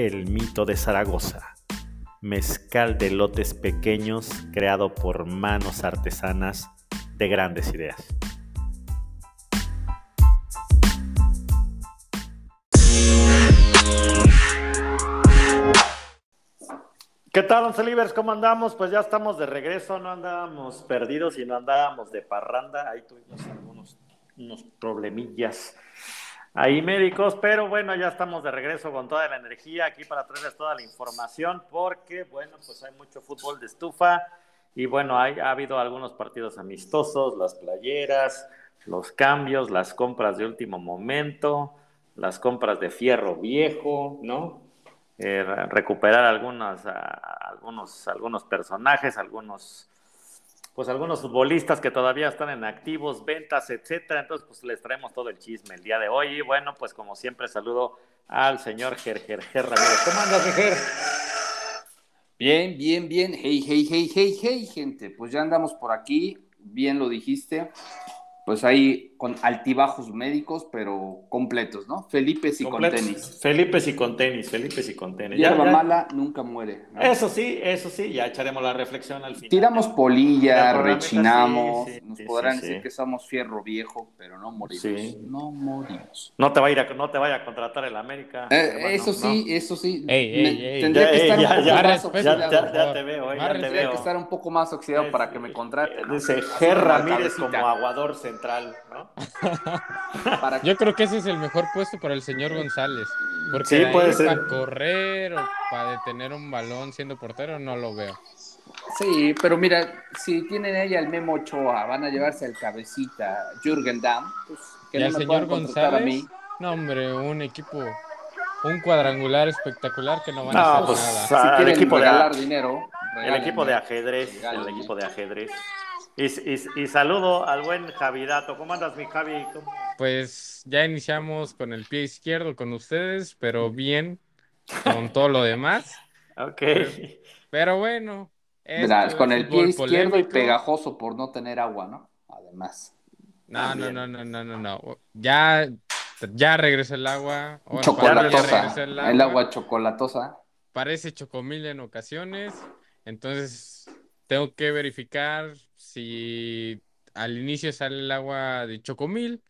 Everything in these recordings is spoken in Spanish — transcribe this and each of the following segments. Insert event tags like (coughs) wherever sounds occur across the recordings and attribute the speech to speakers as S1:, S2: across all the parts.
S1: El Mito de Zaragoza, mezcal de lotes pequeños creado por manos artesanas de grandes ideas. ¿Qué tal, Once Libres? ¿Cómo andamos? Pues ya estamos de regreso, no andábamos perdidos y no andábamos de parranda. Ahí tuvimos algunos unos problemillas ahí médicos, pero bueno, ya estamos de regreso con toda la energía aquí para traerles toda la información, porque bueno, pues hay mucho fútbol de estufa y bueno, hay, ha habido algunos partidos amistosos, las playeras, los cambios, las compras de último momento, las compras de fierro viejo, ¿no? Eh, recuperar algunas, algunos, algunos personajes, algunos pues algunos futbolistas que todavía están en activos, ventas, etcétera. Entonces, pues les traemos todo el chisme el día de hoy. Y bueno, pues como siempre, saludo al señor Ger, Ger, Ramírez. ¿Cómo andas, Ger?
S2: Bien, bien, bien. Hey, hey, hey, hey, hey, gente. Pues ya andamos por aquí. Bien lo dijiste pues ahí con altibajos médicos, pero completos, ¿no? Felipe y con tenis.
S1: Felipe y con tenis, Felipe y con tenis.
S2: Hierba mala nunca muere.
S1: Eso sí, eso sí, ya echaremos la reflexión al final.
S2: Tiramos polilla, rechinamos, nos podrán decir que somos fierro viejo, pero no morimos. No morimos.
S1: No te, vaya a, no te vaya a contratar el América.
S2: Eh, eso sí, eso sí.
S1: tendría que estar un poco más oxidado. Ya, te veo, ya te
S2: veo. que estar un poco más oxidado para que me contrate.
S1: Dice Ger Ramírez como aguador central ¿no?
S3: Yo creo que ese es el mejor puesto para el señor González. Porque puede ser. para correr o para detener un balón siendo portero no lo veo.
S2: Sí, pero mira, si tienen ahí al Memo Ochoa, van a llevarse al cabecita Jürgen Damm, pues
S3: que no señor González, a mí. No, hombre, un equipo, un cuadrangular espectacular que no van a hacer pues, nada.
S2: Si quieren equipo regalar dinero,
S1: el equipo de ajedrez, el equipo de ajedrez. Y, saludo al buen Javidato. ¿Cómo andas, mi Javi?
S3: Pues ya iniciamos con el pie izquierdo con ustedes, pero bien con todo lo demás. (laughs)
S1: ok.
S3: Pero, bueno.
S2: con el pie izquierdo y pegajoso por no tener agua, ¿no? Además.
S3: No, no, no, no, no, no, no. Ya, ya regresa el agua.
S2: chocolatosa. el, agua. el agua chocolatosa.
S3: Parece chocomil en ocasiones. Entonces, tengo que verificar si al inicio sale el agua de chocomil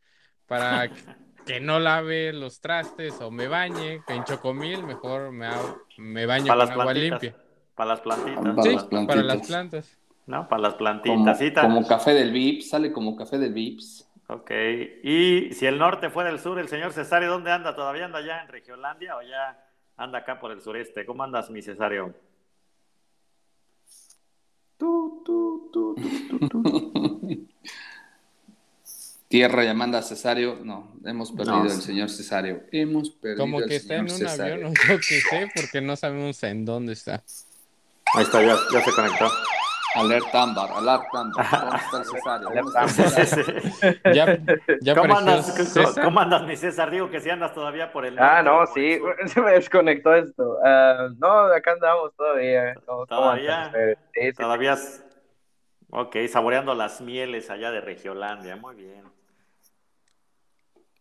S3: para (laughs) que no lave los trastes o me bañe en chocomil, mejor me, me baño con agua limpia.
S1: Para las plantitas.
S3: Para, sí, las para las plantas.
S1: No, para las plantitas.
S2: Como, café del Vips, sale como café del Vips.
S1: Ok, y si el norte fue del sur, el señor Cesario, ¿dónde anda? ¿Todavía anda allá en Regiolandia o ya anda acá por el sureste? ¿Cómo andas, mi Cesario? (laughs)
S2: Tierra llamando a Cesario. No, hemos perdido el señor Cesario. Hemos perdido
S3: Como que está en un avión, no sé qué sé, porque no sabemos en dónde está.
S1: Ahí está, ya, ya se conectó.
S2: Alerta ámbar, alerta ámbar. ¿Dónde está el Cesario? (laughs)
S3: ya, ya
S1: ¿Cómo, andas, ¿Cómo andas, mi César? Digo que si andas todavía por el...
S4: Ah, no, sí, (laughs) se me desconectó esto. Uh, no, acá andamos todavía.
S1: ¿Todavía? Sí, todavía... Ok, saboreando las mieles allá de Regiolandia, muy bien.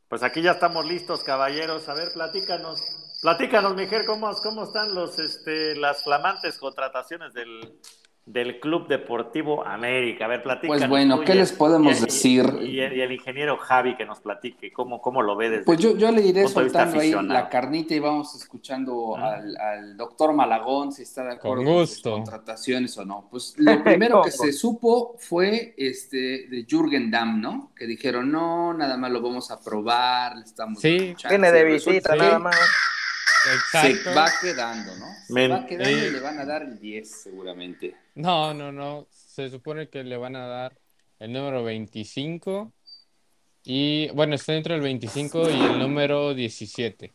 S1: Pues aquí ya estamos listos, caballeros. A ver, platícanos, platícanos, Mijer, ¿cómo, cómo están los, este, las flamantes contrataciones del, del Club Deportivo América. A ver, platícanos.
S2: Pues bueno, ¿qué les podemos decir?
S1: Y, el ingeniero Javi que nos platique cómo, cómo lo ve desde
S2: Pues yo, yo le iré soltando ahí la carnita y vamos escuchando al, doctor Malagón si está de acuerdo con, con sus contrataciones o no. Pues lo (laughs) primero que se supo fue este de Jürgen Damm, ¿no? Que dijeron, no, nada más lo vamos a probar, le estamos
S3: Sí,
S4: tiene de visita nada más.
S2: Se va quedando, ¿no? Se va quedando y le van a dar el 10 seguramente.
S3: No, no, no. Se supone que le van a dar el número 25 y, bueno, está entre el 25 y el número 17.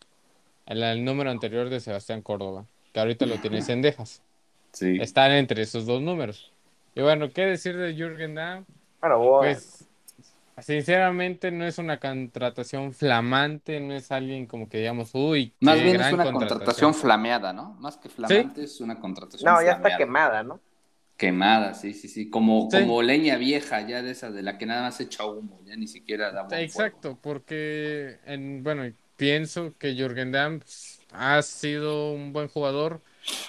S3: El, el número anterior de Sebastián Córdoba. que ahorita lo tiene Cendejas. Sí. Están entre esos dos números. Y bueno, ¿qué decir de Jürgen Damm? Bueno, Pues, sinceramente, no es una contratación flamante, no es alguien como que digamos, uy,
S2: Más bien es una contratación. flameada, ¿no? Más que flamante, es una contratación No,
S4: ya está quemada, ¿no?
S2: Quemada, sí, sí, sí. Como, como leña vieja, ya de esa, de la que nada más echa humo, ya ni siquiera da
S3: Exacto, porque, en, bueno, pienso que Jürgen Damm ha sido un buen jugador,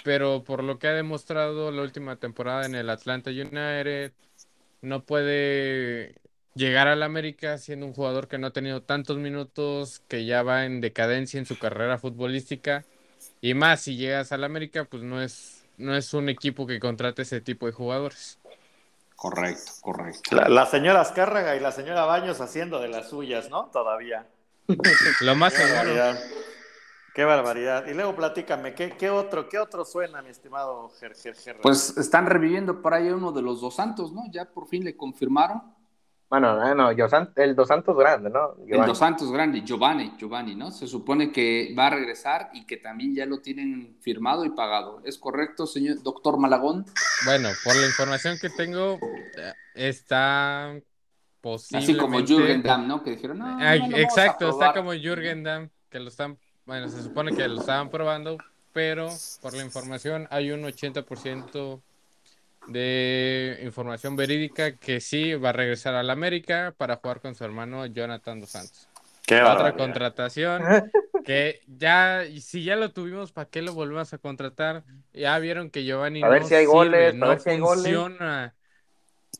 S3: pero por lo que ha demostrado la última temporada en el Atlanta United, no puede llegar al América siendo un jugador que no ha tenido tantos minutos, que ya va en decadencia en su carrera futbolística. Y más, si llegas al América, pues no es, no es un equipo que contrate ese tipo de jugadores.
S2: Correcto, correcto.
S1: La, señora Azcárraga y la señora Baños haciendo de las suyas, ¿no? Todavía. (laughs)
S3: Lo más
S1: seguro. Qué barbaridad. Y luego platícame, ¿qué, qué otro, qué otro suena, mi estimado Ger,
S2: Pues están reviviendo por ahí uno de los dos santos, ¿no? Ya por fin le confirmaron.
S4: Bueno, no, no el dos santos grande, ¿no?
S2: El dos santos grande, Giovanni, Giovanni, ¿no? Se supone que va a regresar y que también ya lo tienen firmado y pagado. ¿Es correcto, señor doctor Malagón?
S3: Bueno, por la información que tengo, eh, está
S2: posible. Así como Jürgen Damm, ¿no? Que dijeron, no,
S3: Exacto, está como Jürgen Damm, que lo están bueno, se supone que lo estaban probando, pero por la información hay un 80% de información verídica que sí va a regresar a la América para jugar con su hermano Jonathan Dos Santos. Qué Otra contratación (laughs) que ya, si ya lo tuvimos, ¿para qué lo volvemos a contratar? Ya vieron que Giovanni
S4: a ver si hay goles, no funciona.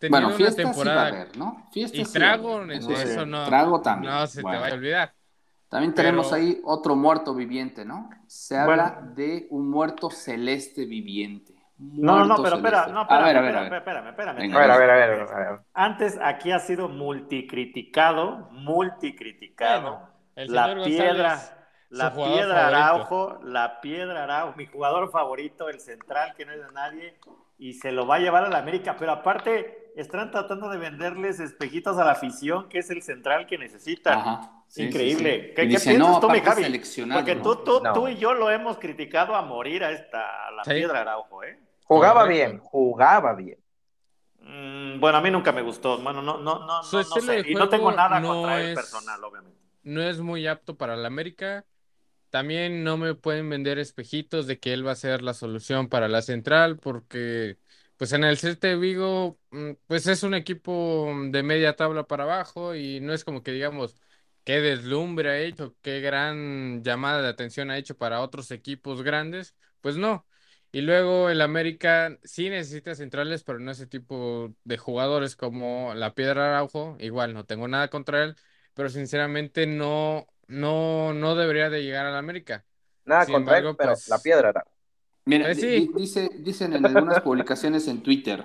S3: bueno, una temporada ¿no? y trago, eso no,
S2: trago también.
S3: no se te va a olvidar.
S2: También tenemos ahí otro muerto viviente, ¿no? Se habla de un muerto celeste viviente.
S1: No, no, no, pero espera, no, espera, a ver, a ver, espérame, espérame,
S4: A ver, a ver, a ver,
S1: Antes aquí ha sido multicriticado, multicriticado. la piedra, la piedra Araujo, la piedra Araujo, mi jugador favorito, el central que no es de nadie, y se lo va a llevar a la América, pero aparte están tratando de venderles espejitos a la afición, que es el central que necesitan. Ajá. Increíble. ¿Qué, piensas tú, mi Javi? Porque tú, tú, tú, y yo lo hemos criticado a morir a esta la piedra Araujo, ¿eh?
S4: Jugaba bien, jugaba bien.
S1: Mm, bueno, a mí nunca me gustó. Bueno, no, no, no, no, sé. Y no tengo nada contra él personal, obviamente.
S3: No es muy apto para la América. También no me pueden vender espejitos de que él va a ser la solución para la central, porque pues en el CT de Vigo, mm, pues es un equipo de media tabla para abajo y no es como que digamos qué deslumbre ha hecho, qué gran llamada de atención ha hecho para otros equipos grandes, pues no. Y luego el América sí necesita centrales, pero no ese tipo de jugadores como la Piedra Araujo, igual no tengo nada contra él, pero sinceramente no, no, no debería de llegar al América.
S4: Nada contra él, pero pues la Piedra Araujo.
S2: Mira, pues dice, dicen en algunas publicaciones en Twitter,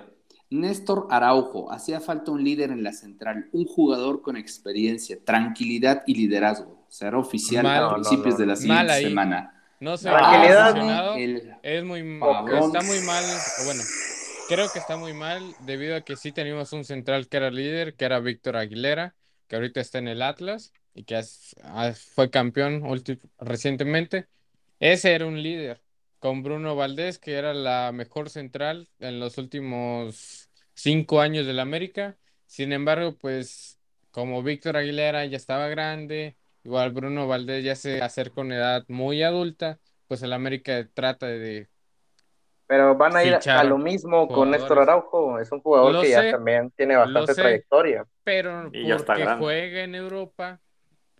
S2: Néstor Araujo, hacía falta un líder en la central, un jugador con experiencia, tranquilidad y liderazgo. Será oficial a principios de la siguiente semana.
S3: No sé, tranquilidad, es muy está muy mal, bueno, creo que está muy mal debido a que sí teníamos un central que era líder, que era Víctor Aguilera, que ahorita está en el Atlas y que fue campeón recientemente. Ese era un líder con Bruno Valdés, que era la mejor central en los últimos cinco años del América. Sin embargo, pues como Víctor Aguilera ya estaba grande, igual Bruno Valdés ya se acerca con edad muy adulta, pues el América trata de...
S4: Pero van a ir a lo mismo con Néstor Araujo, es un jugador que ya también tiene bastante trayectoria.
S3: Pero porque juega en Europa,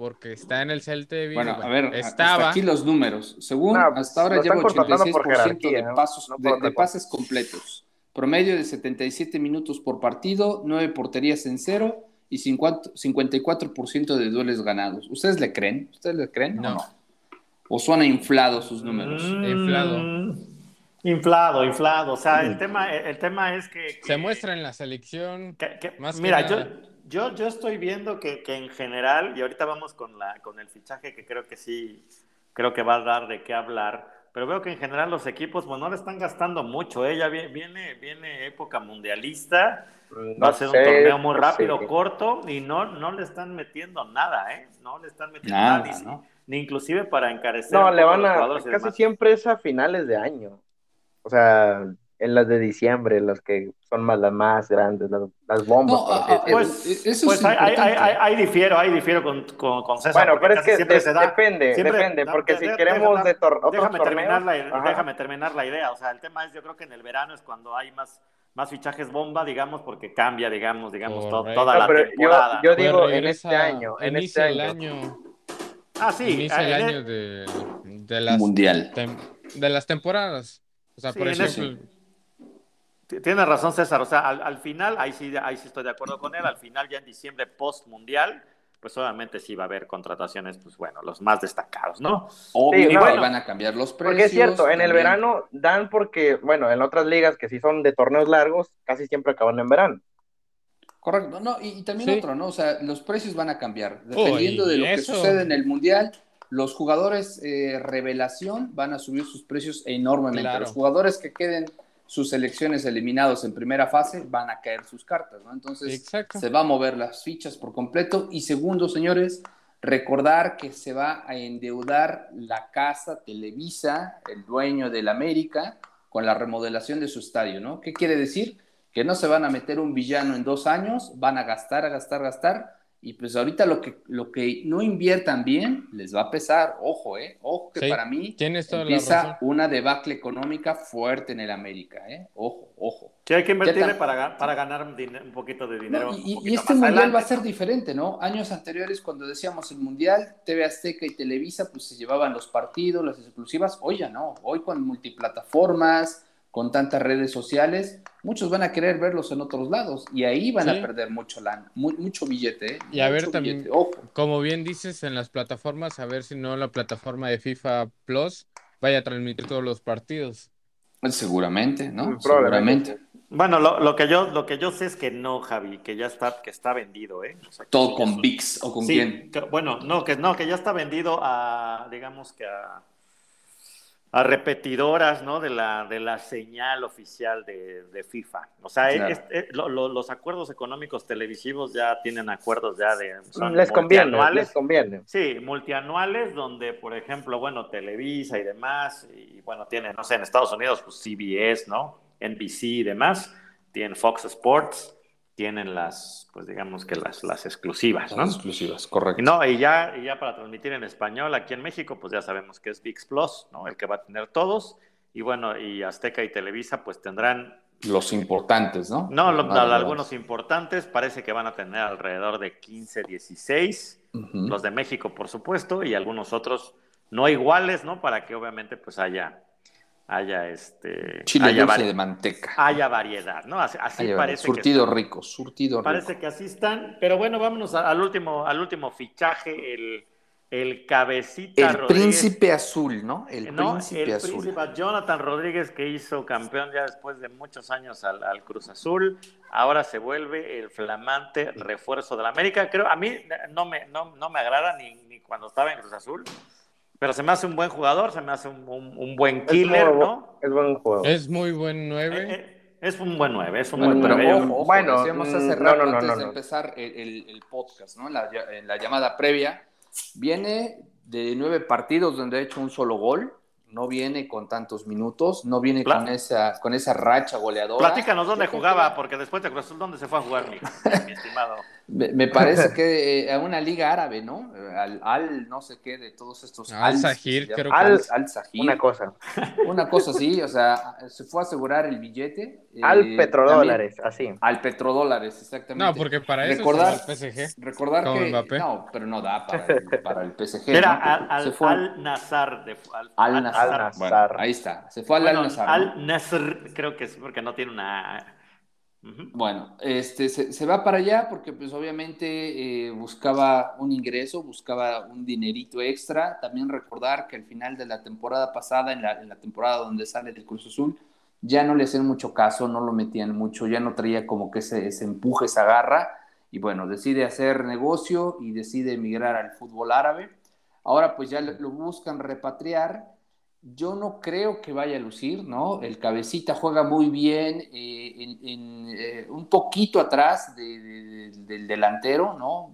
S3: porque está en el Celta de Vigo.
S2: Bueno, a ver, estaba... aquí los números. Según hasta ahora lleva 86% de, pasos, de, pases completos. Promedio de 77 minutos por partido, 9 porterías en cero y 54% de dueles ganados. ¿Ustedes le creen? ¿Ustedes le creen no. o no? ¿O suena inflado sus números?
S3: Mm, inflado.
S1: Inflado, inflado. O sea, el tema, el tema es que,
S3: Se muestra en la selección.
S1: mira, yo yo, yo estoy viendo que, que, en general, y ahorita vamos con, la, con el fichaje que creo que sí, creo que va a dar de qué hablar, pero veo que en general los equipos, pues no le están gastando mucho, ¿eh? ya viene, viene época mundialista, va a ser un torneo muy rápido, corto, y no, no le están metiendo nada, ¿eh? No le están metiendo nada, ni, inclusive para encarecer.
S4: No, le van a, casi siempre es a finales de año, o sea, en las de diciembre, las que son más, las más grandes, las, bombas.
S1: Ah, ah, pues, eso pues ahí, difiero, ahí difiero con, con, César.
S4: Bueno, pero es que depende, depende, porque si queremos de
S1: déjame terminar la, déjame terminar la idea, o sea, el tema es, yo creo que en el verano es cuando hay más más fichajes bomba, digamos, porque cambia, digamos, digamos, toda la temporada.
S4: Yo, digo en este año, en este
S3: año.
S4: el
S3: año.
S1: Ah, sí.
S3: Inicia el año de, de las
S2: Mundial.
S3: de las temporadas. O sea, por ejemplo,
S1: tiene razón César, o sea, al, final, ahí sí, ahí sí estoy de acuerdo con él, al final ya en diciembre post mundial, pues obviamente sí va a haber contrataciones, pues bueno, los más destacados, ¿no?
S2: O sí, van a cambiar los precios.
S4: Porque es cierto, en el verano dan porque, bueno, en otras ligas que sí son de torneos largos, casi siempre acaban en verano.
S2: Correcto, no, y, también otro, ¿no? O sea, los precios van a cambiar, dependiendo de lo que sucede en el mundial. Los jugadores eh, revelación van a subir sus precios enormemente. Los jugadores que queden sus selecciones eliminados en primera fase, van a caer sus cartas, ¿no? Entonces se va a mover las fichas por completo. Y segundo, señores, recordar que se va a endeudar la casa Televisa, el dueño del América, con la remodelación de su estadio, ¿no? ¿Qué quiere decir? Que no se van a meter un villano en dos años, van a gastar, a gastar, a gastar, y pues ahorita lo que, lo que no inviertan bien les va a pesar. Ojo, ¿eh? Ojo que para mí empieza una debacle económica fuerte en el América, ¿eh? Ojo, ojo.
S1: Sí, hay que invertirle para, para ganar un, poquito de dinero.
S2: y, este mundial va a ser diferente, ¿no? Años anteriores, cuando decíamos el mundial, TV Azteca y Televisa, pues se llevaban los partidos, las exclusivas. Hoy ya no. Hoy con multiplataformas, con tantas redes sociales, muchos van a querer verlos en otros lados y ahí van a perder mucho lana, mucho billete. ¿eh?
S3: Y a ver también, como bien dices, en las plataformas, a ver si no la plataforma de FIFA Plus vaya a transmitir todos los partidos.
S2: Pues seguramente, ¿no? Seguramente.
S1: Bueno, lo, que yo, lo que yo sé es que no, Javi, que ya está, que está vendido, ¿eh?
S2: Todo con VIX o con quién.
S1: bueno, no, que no, que ya está vendido a, digamos que a a repetidoras ¿no? de, la, de la señal oficial de, de FIFA. O sea, los acuerdos económicos televisivos ya tienen acuerdos ya de...
S4: les conviene, les conviene.
S1: Sí, multianuales donde, por ejemplo, bueno, Televisa y demás, y bueno, tienen, no sé, en Estados Unidos, pues CBS, ¿no? NBC y demás, tienen Fox Sports, tienen las, pues digamos que las, las exclusivas, ¿no?
S2: Las exclusivas, correcto.
S1: No, y ya, y ya para transmitir en español aquí en México, pues ya sabemos que es VIX Plus, ¿no? El que va a tener todos. Y bueno, y Azteca y Televisa, pues tendrán.
S2: Los importantes, ¿no?
S1: No, algunos importantes, parece que van a tener alrededor de 15, 16. Los de México, por supuesto, y algunos otros no iguales, ¿no? Para que obviamente pues haya haya este
S2: chile dulce de manteca.
S1: haya variedad no así, parece
S2: surtido rico surtido
S1: parece que así están. Pero bueno vámonos al último al último fichaje el el cabecita
S2: el príncipe azul no el príncipe azul.
S1: Jonathan Rodríguez que hizo campeón ya después de muchos años al, al, Cruz Azul. Ahora se vuelve el flamante refuerzo de la América. Creo a mí no me no, no me agrada ni, ni cuando estaba en Cruz Azul pero se me hace un buen jugador, se me hace un, buen killer, ¿no?
S4: Es buen jugador.
S3: Es muy buen nueve. Eh,
S1: eh, es un buen nueve, es un buen nueve.
S2: bueno, decíamos hace mm, rato antes de empezar el, podcast, ¿no? La, en la llamada previa, viene de nueve partidos donde ha hecho un solo gol no viene con tantos minutos, no viene con esa, con esa racha goleadora.
S1: Platícanos dónde jugaba, porque después de Cruz Azul, ¿dónde se fue a jugar, mi, estimado?
S2: Me, parece (laughs) que eh, a una liga árabe, ¿no? Al, al, no sé qué de todos estos.
S3: Al Sahir, creo
S4: que. Al, al Sahir.
S2: Una cosa. (laughs) Una cosa sí, o sea, se fue a asegurar el billete.
S4: Al eh, petrodólares, así.
S2: Al petrodólares, exactamente.
S3: No, porque para eso recordar, el PSG.
S2: Recordar que. No, pero no da para el, (laughs) para el PSG.
S1: Era al, se fue, al Nazar. De,
S2: al, al Nazar. Bueno, ahí está. Se fue al
S1: Al Nazar. Al Nazar, creo que es porque no tiene una
S2: bueno, este, se, va para allá porque pues obviamente eh, buscaba un ingreso, buscaba un dinerito extra. También recordar que al final de la temporada pasada, en la, temporada donde sale del Cruz Azul, ya no le hacían mucho caso, no lo metían mucho, ya no traía como que ese, ese empuje, esa garra. Y bueno, decide hacer negocio y decide emigrar al fútbol árabe. Ahora pues ya lo buscan repatriar yo no creo que vaya a lucir, ¿no? El cabecita juega muy bien, eh, en, eh, un poquito atrás del delantero, ¿no?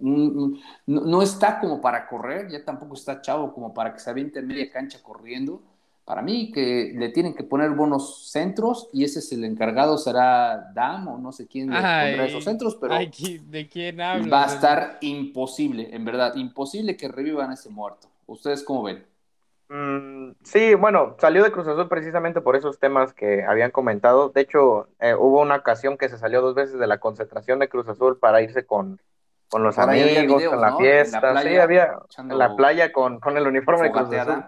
S2: ¿no? está como para correr, ya tampoco está chavo como para que se aviente en media cancha corriendo. Para mí que le tienen que poner buenos centros y ese es el encargado, será Dam o no sé quién le pondrá esos centros, pero
S3: ¿de quién
S2: va a estar imposible, en verdad, imposible que revivan ese muerto. ¿Ustedes cómo ven?
S4: Mm, sí, bueno, salió de Cruz Azul precisamente por esos temas que habían comentado. De hecho, eh, hubo una ocasión que se salió dos veces de la concentración de Cruz Azul para irse con, con los amigos, con la fiesta. sí, había en la playa con, con el uniforme de Cruz Azul.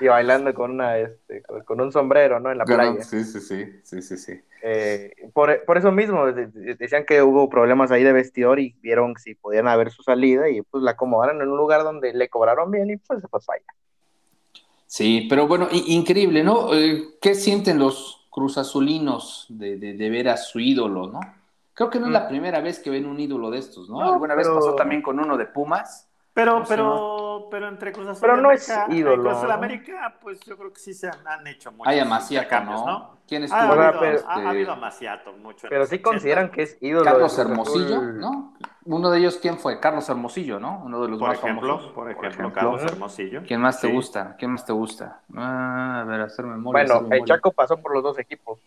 S4: y bailando con una este, con un sombrero, ¿no? En la playa.
S2: Sí, sí, sí, sí, sí, sí.
S4: Eh, por, por, eso mismo, decían que hubo problemas ahí de vestidor y vieron si podían haber su salida y pues la acomodaron en un lugar donde le cobraron bien y pues se fue para allá.
S2: Sí, pero bueno, increíble, ¿no? Eh, ¿Qué sienten los cruzazulinos de, de, de ver a su ídolo, ¿no? Creo que no es la mm. primera vez que ven un ídolo de estos, ¿no? Alguna vez pasó también con uno de Pumas.
S1: Pero, pero, pero entre Cruz Azul
S4: pero no es ídolo.
S1: Cruz Azul América, pues yo creo que sí se han, hecho muchos
S2: Hay Amaciato, ¿no? ¿no?
S1: ¿Quién es tu? Ha, habido, pero, ha, habido Amaciato mucho.
S4: Pero sí consideran que es ídolo.
S2: Carlos Hermosillo, ¿no? Uno de ellos, ¿quién fue? Carlos Hermosillo, ¿no? Uno de los más famosos.
S1: Por ejemplo, Carlos Hermosillo.
S2: ¿Quién más te gusta? ¿Quién más te gusta? Ah, a ver, hacer memoria.
S4: Bueno, el Chaco pasó por los dos equipos.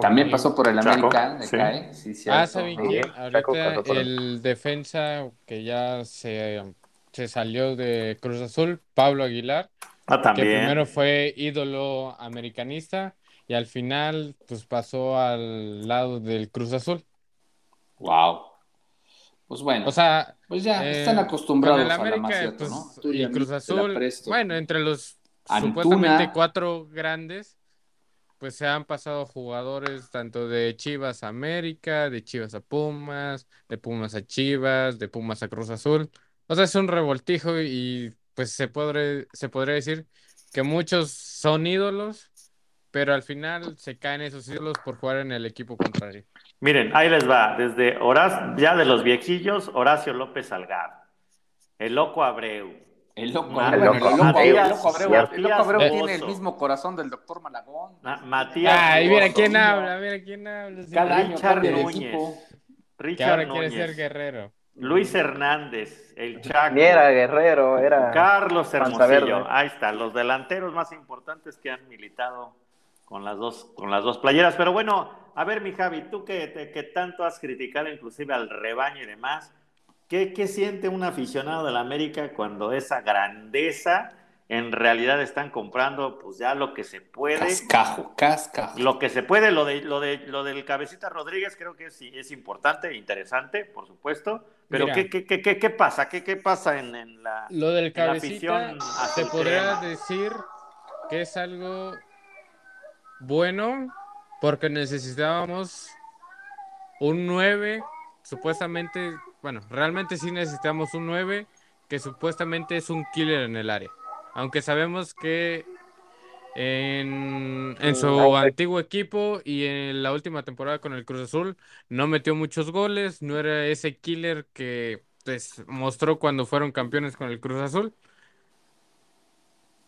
S2: También pasó por el América, sí. cae. Sí,
S3: ah, ¿saben quién? Ahorita el defensa que ya se, se, salió de Cruz Azul, Pablo Aguilar.
S1: Ah, también.
S3: Que primero fue ídolo americanista y al final pues pasó al lado del Cruz Azul.
S2: Wow. Pues bueno.
S3: O sea,
S2: pues ya eh, están acostumbrados a la Maciato, pues,
S3: ¿no? y Cruz Azul, bueno, entre los supuestamente cuatro grandes pues se han pasado jugadores tanto de Chivas a América, de Chivas a Pumas, de Pumas a Chivas, de Pumas a Cruz Azul. O sea, es un revoltijo y pues se, podré, se podría decir que muchos son ídolos, pero al final se caen esos ídolos por jugar en el equipo contrario.
S1: Miren, ahí les va, desde Horacio, ya de los viejillos, Horacio López Salgado, el loco Abreu,
S2: el loco, ah, el loco, Abreu, el loco Abreu tiene el mismo corazón del doctor Malagón.
S1: Matías.
S3: Ay, mira quién habla, mira quién habla.
S2: Cada año Richard Núñez.
S3: Richard ahora quiere ser guerrero.
S1: Luis Hernández, el Chaco.
S4: Ni era guerrero, era.
S1: Carlos Hermosillo. Ahí está, los delanteros más importantes que han militado con las dos, con las dos playeras. Pero bueno, a ver, mi Javi, tú que, que tanto has criticado inclusive al rebaño y demás. ¿Qué, siente un aficionado de la América cuando esa grandeza en realidad están comprando pues ya lo que se puede?
S2: Cascajo, cascajo.
S1: Lo que se puede, lo de lo de lo del cabecita Rodríguez creo que es, es importante, interesante, por supuesto. Pero ¿qué, qué, qué, qué, pasa? ¿Qué, qué pasa en, la
S3: Lo del cabecita se podría decir que es algo bueno porque necesitábamos un 9 supuestamente bueno, realmente sí necesitamos un 9 que supuestamente es un killer en el área. Aunque sabemos que en, su antiguo equipo y en la última temporada con el Cruz Azul no metió muchos goles, no era ese killer que pues, mostró cuando fueron campeones con el Cruz Azul.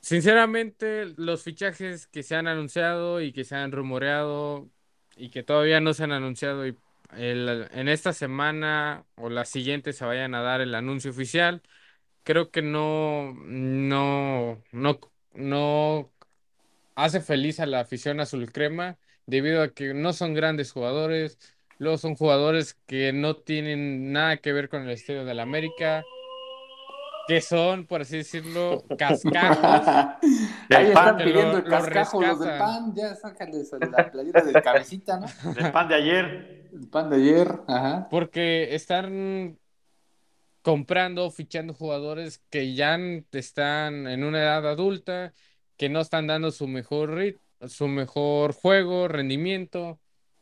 S3: Sinceramente, los fichajes que se han anunciado y que se han rumoreado y que todavía no se han anunciado y en esta semana o la siguiente se vayan a dar el anuncio oficial. Creo que no, no, no, no hace feliz a la afición azul crema debido a que no son grandes jugadores, luego son jugadores que no tienen nada que ver con el Estadio de la América, que son, por así decirlo, cascajos. (laughs)
S2: Ahí están pidiendo el cascajo los del pan, ya sácales la playera del cabecita, ¿no? (laughs)
S1: El pan de ayer.
S2: El pan de ayer, ajá.
S3: Porque están comprando, fichando jugadores que ya están en una edad adulta, que no están dando su mejor rit su mejor juego, rendimiento.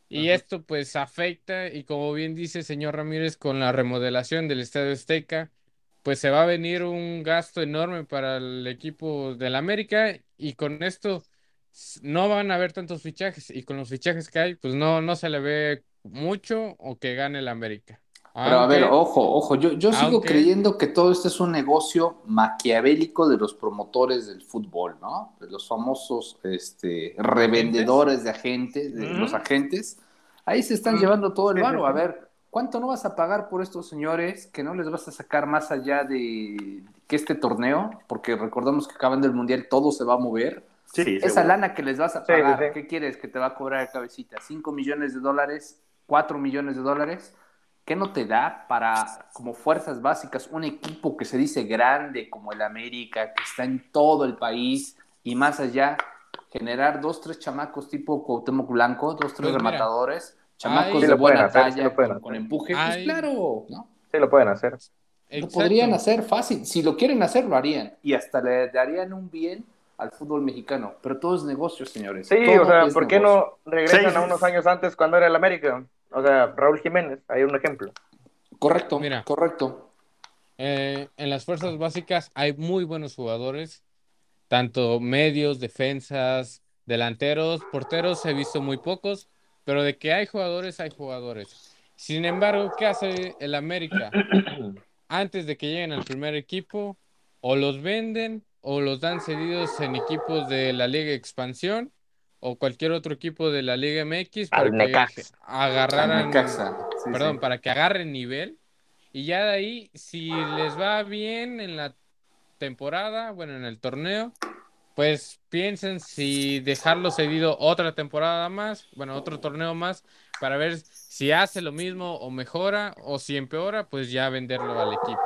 S3: Y esto pues afecta, y como bien dice el señor Ramírez, con la remodelación del Estadio Azteca, pues se va a venir un gasto enorme para el equipo del América y con esto no van a haber tantos fichajes y con los fichajes que hay, pues no, no se le ve mucho o que gane el América.
S2: Pero a ver, ojo, ojo, yo, yo sigo creyendo que todo esto es un negocio maquiavélico de los promotores del fútbol, ¿no? De los famosos este, revendedores de agentes, de los agentes. Ahí se están llevando todo el barro. A ver, ¿cuánto no vas a pagar por estos señores que no les vas a sacar más allá de que este torneo? Porque recordamos que acabando el Mundial todo se va a mover. Sí, Esa lana que les vas a pagar, ¿qué quieres que te va a cobrar el cabecita? ¿5 millones de dólares? ¿4 millones de dólares? ¿qué no te da para, como fuerzas básicas, un equipo que se dice grande como el América, que está en todo el país y más allá, generar dos, tres chamacos tipo Cuauhtémoc Blanco, dos, tres pues rematadores, chamacos de buena talla, con, empuje, pues claro, ¿no?
S4: Sí lo pueden hacer.
S2: Lo podrían hacer fácil, si lo quieren hacer, lo harían, y hasta le darían un bien al fútbol mexicano, pero todo es negocio, señores.
S4: Sí, o sea, ¿por qué no regresan a unos años antes cuando era el América? O sea, Raúl Jiménez, hay un ejemplo.
S2: Correcto, mira. Correcto.
S3: Eh, en las fuerzas básicas hay muy buenos jugadores, tanto medios, defensas, delanteros, porteros he visto muy pocos, pero de que hay jugadores, hay jugadores. Sin embargo, ¿qué hace el América? (clears throat) Antes de que lleguen al primer equipo, o los venden o los dan cedidos en equipos de la Liga Expansión o cualquier otro equipo de la Liga MX para que agarraran, perdón, para que agarren nivel y ya de ahí si les va bien en la temporada, bueno, en el torneo, pues piensen si dejarlo cedido otra temporada más, bueno, otro torneo más para ver si hace lo mismo o mejora o si empeora, pues ya venderlo al equipo.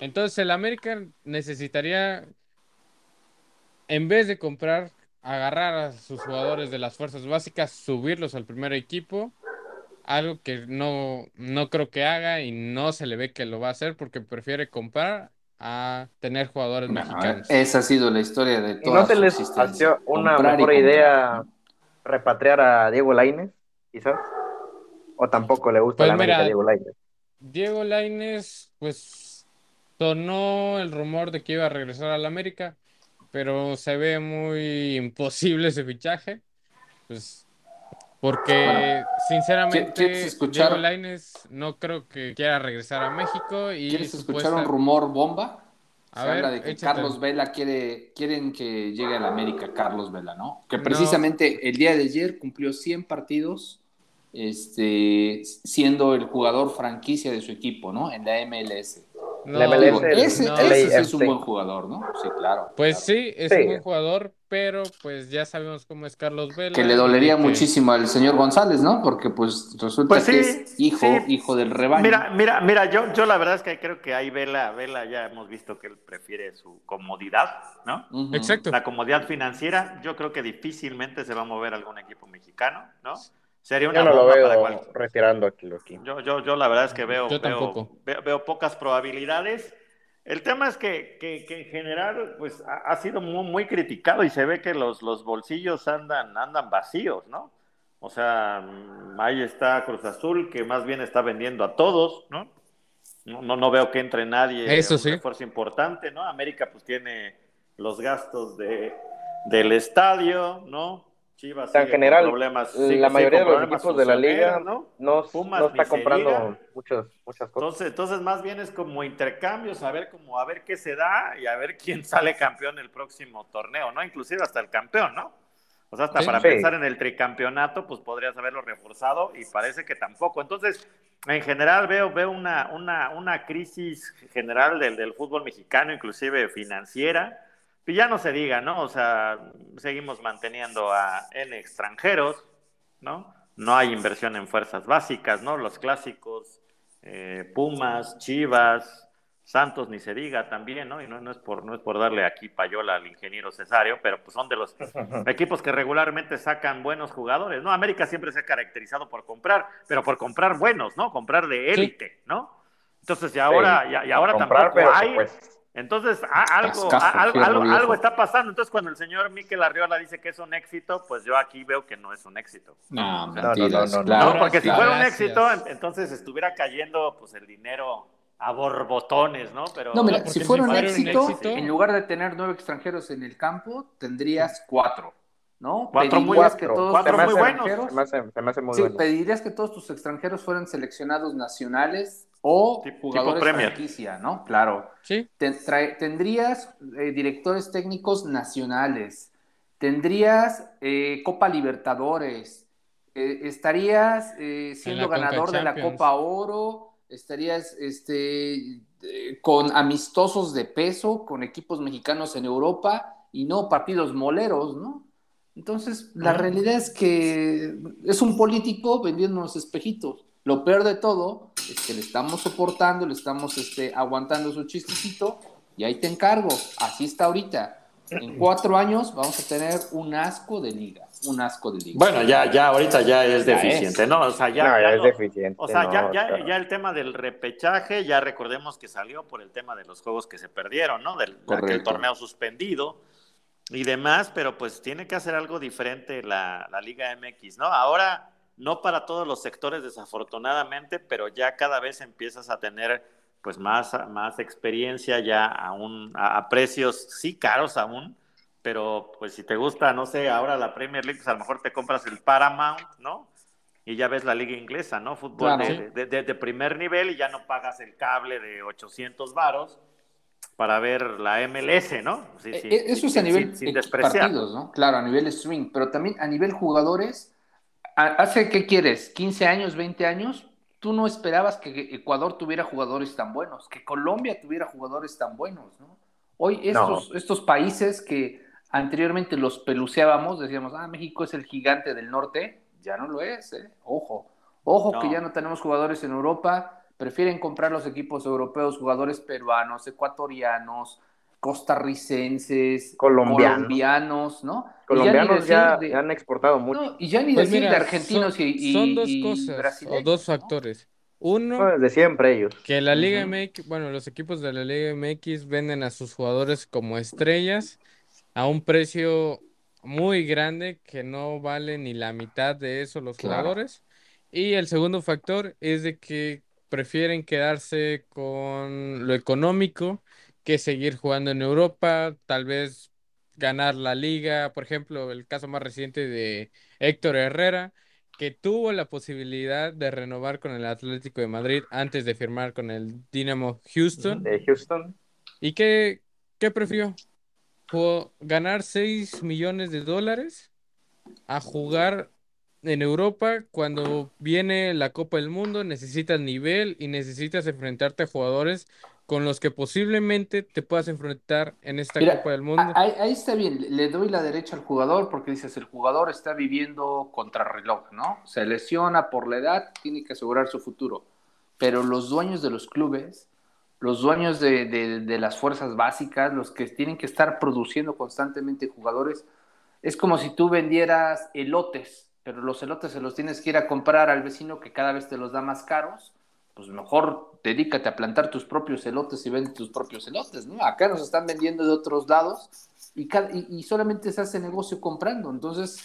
S3: Entonces el América necesitaría en vez de comprar agarrar a sus jugadores de las fuerzas básicas, subirlos al primer equipo, algo que no, no creo que haga y no se le ve que lo va a hacer porque prefiere comprar a tener jugadores mexicanos.
S2: Esa ha sido la historia de toda
S4: ¿Y no se les pareció una mejor idea repatriar a Diego Lainez, quizás? ¿O tampoco le gusta pues la Diego Lainez?
S3: Diego Lainez, pues sonó el rumor de que iba a regresar a la América pero se ve muy imposible ese fichaje. Pues, porque sinceramente Diego Lainez no creo que quiera regresar a México. Y
S2: ¿Quieres escuchar un rumor bomba? Se habla de que Carlos Vela quiere, quieren que llegue a la América Carlos Vela, ¿no? Que precisamente el día de ayer cumplió 100 partidos este, siendo el jugador franquicia de su equipo, ¿no? En la MLS. No, ese, es un buen jugador, ¿no? Sí, claro.
S3: Pues sí, es un buen jugador, pero pues ya sabemos cómo es Carlos Vela.
S2: Que le dolería muchísimo al señor González, ¿no? Porque pues resulta pues que es hijo, hijo del rebaño.
S1: Mira, mira, mira, yo, yo la verdad es que creo que ahí Vela, Vela ya hemos visto que él prefiere su comodidad, ¿no?
S3: Exacto.
S1: La comodidad financiera, yo creo que difícilmente se va a mover algún equipo mexicano, ¿no? Sería una
S4: yo no lo veo retirando aquí, aquí.
S1: Yo, yo, yo la verdad es que veo, veo, pocas probabilidades. El tema es que, que, en general pues, ha, sido muy, muy, criticado y se ve que los, los bolsillos andan, andan vacíos, ¿no? O sea, mm, ahí está Cruz Azul, que más bien está vendiendo a todos, ¿no? No, no, veo que entre nadie
S3: Eso sí.
S1: fuerza importante, ¿no? América pues tiene los gastos de, del estadio, ¿no?
S4: En general, problemas, la mayoría de los equipos de la liga no, no, está comprando muchas, muchas cosas.
S1: Entonces, entonces, más bien es como intercambios, a ver, como, a ver qué se da y a ver quién (laughs) sale campeón el próximo torneo, ¿no? Inclusive hasta el campeón, ¿no? O sea, hasta para pensar en el tricampeonato, pues podrías haberlo reforzado y parece que tampoco. Entonces, en general veo, veo una, una, una crisis general del, del fútbol mexicano, inclusive financiera y ya no se diga, ¿no? O sea, seguimos manteniendo a N extranjeros, ¿no? No hay inversión en fuerzas básicas, ¿no? Los clásicos, eh, Pumas, Chivas, Santos ni se diga también, ¿no? Y no, no, es por, no es por darle aquí payola al ingeniero Cesario, pero pues son de los (laughs) equipos que regularmente sacan buenos jugadores, ¿no? América siempre se ha caracterizado por comprar, pero por comprar buenos, ¿no? Comprar de élite, ¿no? Entonces, y ahora, y, ahora tampoco hay... Pues, entonces, algo, algo, algo, está pasando. Entonces, cuando el señor Miquel Arriola dice que es un éxito, pues yo aquí veo que no es un éxito.
S2: No, no, no, no,
S1: porque si fuera un éxito, entonces estuviera cayendo pues el dinero a borbotones, ¿no? Pero
S2: no, mira, si fuera, un, éxito, en lugar de tener nueve extranjeros en el campo, tendrías cuatro. ¿No?
S1: Cuatro muy, que todos cuatro muy buenos.
S4: Se me hace, muy sí,
S2: ¿Pedirías que todos tus extranjeros fueran seleccionados nacionales o jugadores de franquicia, ¿no? Claro.
S3: Sí.
S2: tendrías eh, directores técnicos nacionales, tendrías eh, Copa Libertadores, eh, estarías siendo ganador de la Copa Oro, estarías este, con amistosos de peso, con equipos mexicanos en Europa y no partidos moleros, ¿no? Entonces, la realidad es que es un político vendiéndonos espejitos. Lo peor de todo es que le estamos soportando, le estamos este, aguantando su chistecito y ahí te encargo. Así está ahorita. En cuatro años vamos a tener un asco de liga, un asco de liga.
S1: Bueno, ya, ya ahorita ya es deficiente, ¿no? O sea, ya,
S4: es deficiente.
S1: O sea, ya, ya, ya, el tema del repechaje, ya recordemos que salió por el tema de los juegos que se perdieron, ¿no? Del, del torneo suspendido y demás, pero pues tiene que hacer algo diferente la, la, Liga MX, ¿no? Ahora, no para todos los sectores desafortunadamente, pero ya cada vez empiezas a tener pues más, más experiencia ya aún, a, precios sí caros aún, pero pues si te gusta, no sé, ahora la Premier League, pues a lo mejor te compras el Paramount, ¿no? Y ya ves la liga inglesa, ¿no? Fútbol de, de, primer nivel y ya no pagas el cable de 800 varos para ver la MLS, ¿no?
S2: Sí, sí, e, Eso es a nivel sin, partidos, ¿no? Claro, a nivel swing, pero también a nivel jugadores, ¿hace qué quieres? 15 años, 20 años, tú no esperabas que Ecuador tuviera jugadores tan buenos, que Colombia tuviera jugadores tan buenos, ¿no? Hoy estos, estos países que anteriormente los peluceábamos, decíamos, ah, México es el gigante del norte, ya no lo es, ¿eh? Ojo, ojo que ya no tenemos jugadores en Europa, prefieren comprar los equipos europeos jugadores peruanos, ecuatorianos, costarricenses, colombianos, ¿no?
S4: Colombianos ya, han exportado mucho.
S2: y ya ni pues decir de argentinos
S3: son,
S2: y,
S3: Son dos cosas, o dos factores. Uno,
S4: de siempre ellos.
S3: Que la Liga MX, bueno, los equipos de la Liga MX venden a sus jugadores como estrellas a un precio muy grande que no vale ni la mitad de eso los jugadores. Y el segundo factor es de que prefieren quedarse con lo económico que seguir jugando en Europa, tal vez ganar la liga, por ejemplo, el caso más reciente de Héctor Herrera, que tuvo la posibilidad de renovar con el Atlético de Madrid antes de firmar con el Dynamo Houston.
S4: De Houston.
S3: ¿Y qué, qué prefirió? ¿Ganar 6 millones de dólares a jugar en Europa, cuando viene la Copa del Mundo, necesitas nivel y necesitas enfrentarte a jugadores con los que posiblemente te puedas enfrentar en esta Copa del Mundo.
S2: Ahí, está bien, le doy la derecha al jugador porque dices, el jugador está viviendo contra reloj, ¿no? Se lesiona por la edad, tiene que asegurar su futuro. Pero los dueños de los clubes, los dueños de, de las fuerzas básicas, los que tienen que estar produciendo constantemente jugadores, es como si tú vendieras elotes pero los elotes se los tienes que ir a comprar al vecino que cada vez te los da más caros, pues mejor dedícate a plantar tus propios elotes y vende tus propios elotes, ¿no? Acá nos están vendiendo de otros lados y, y solamente se hace negocio comprando. Entonces,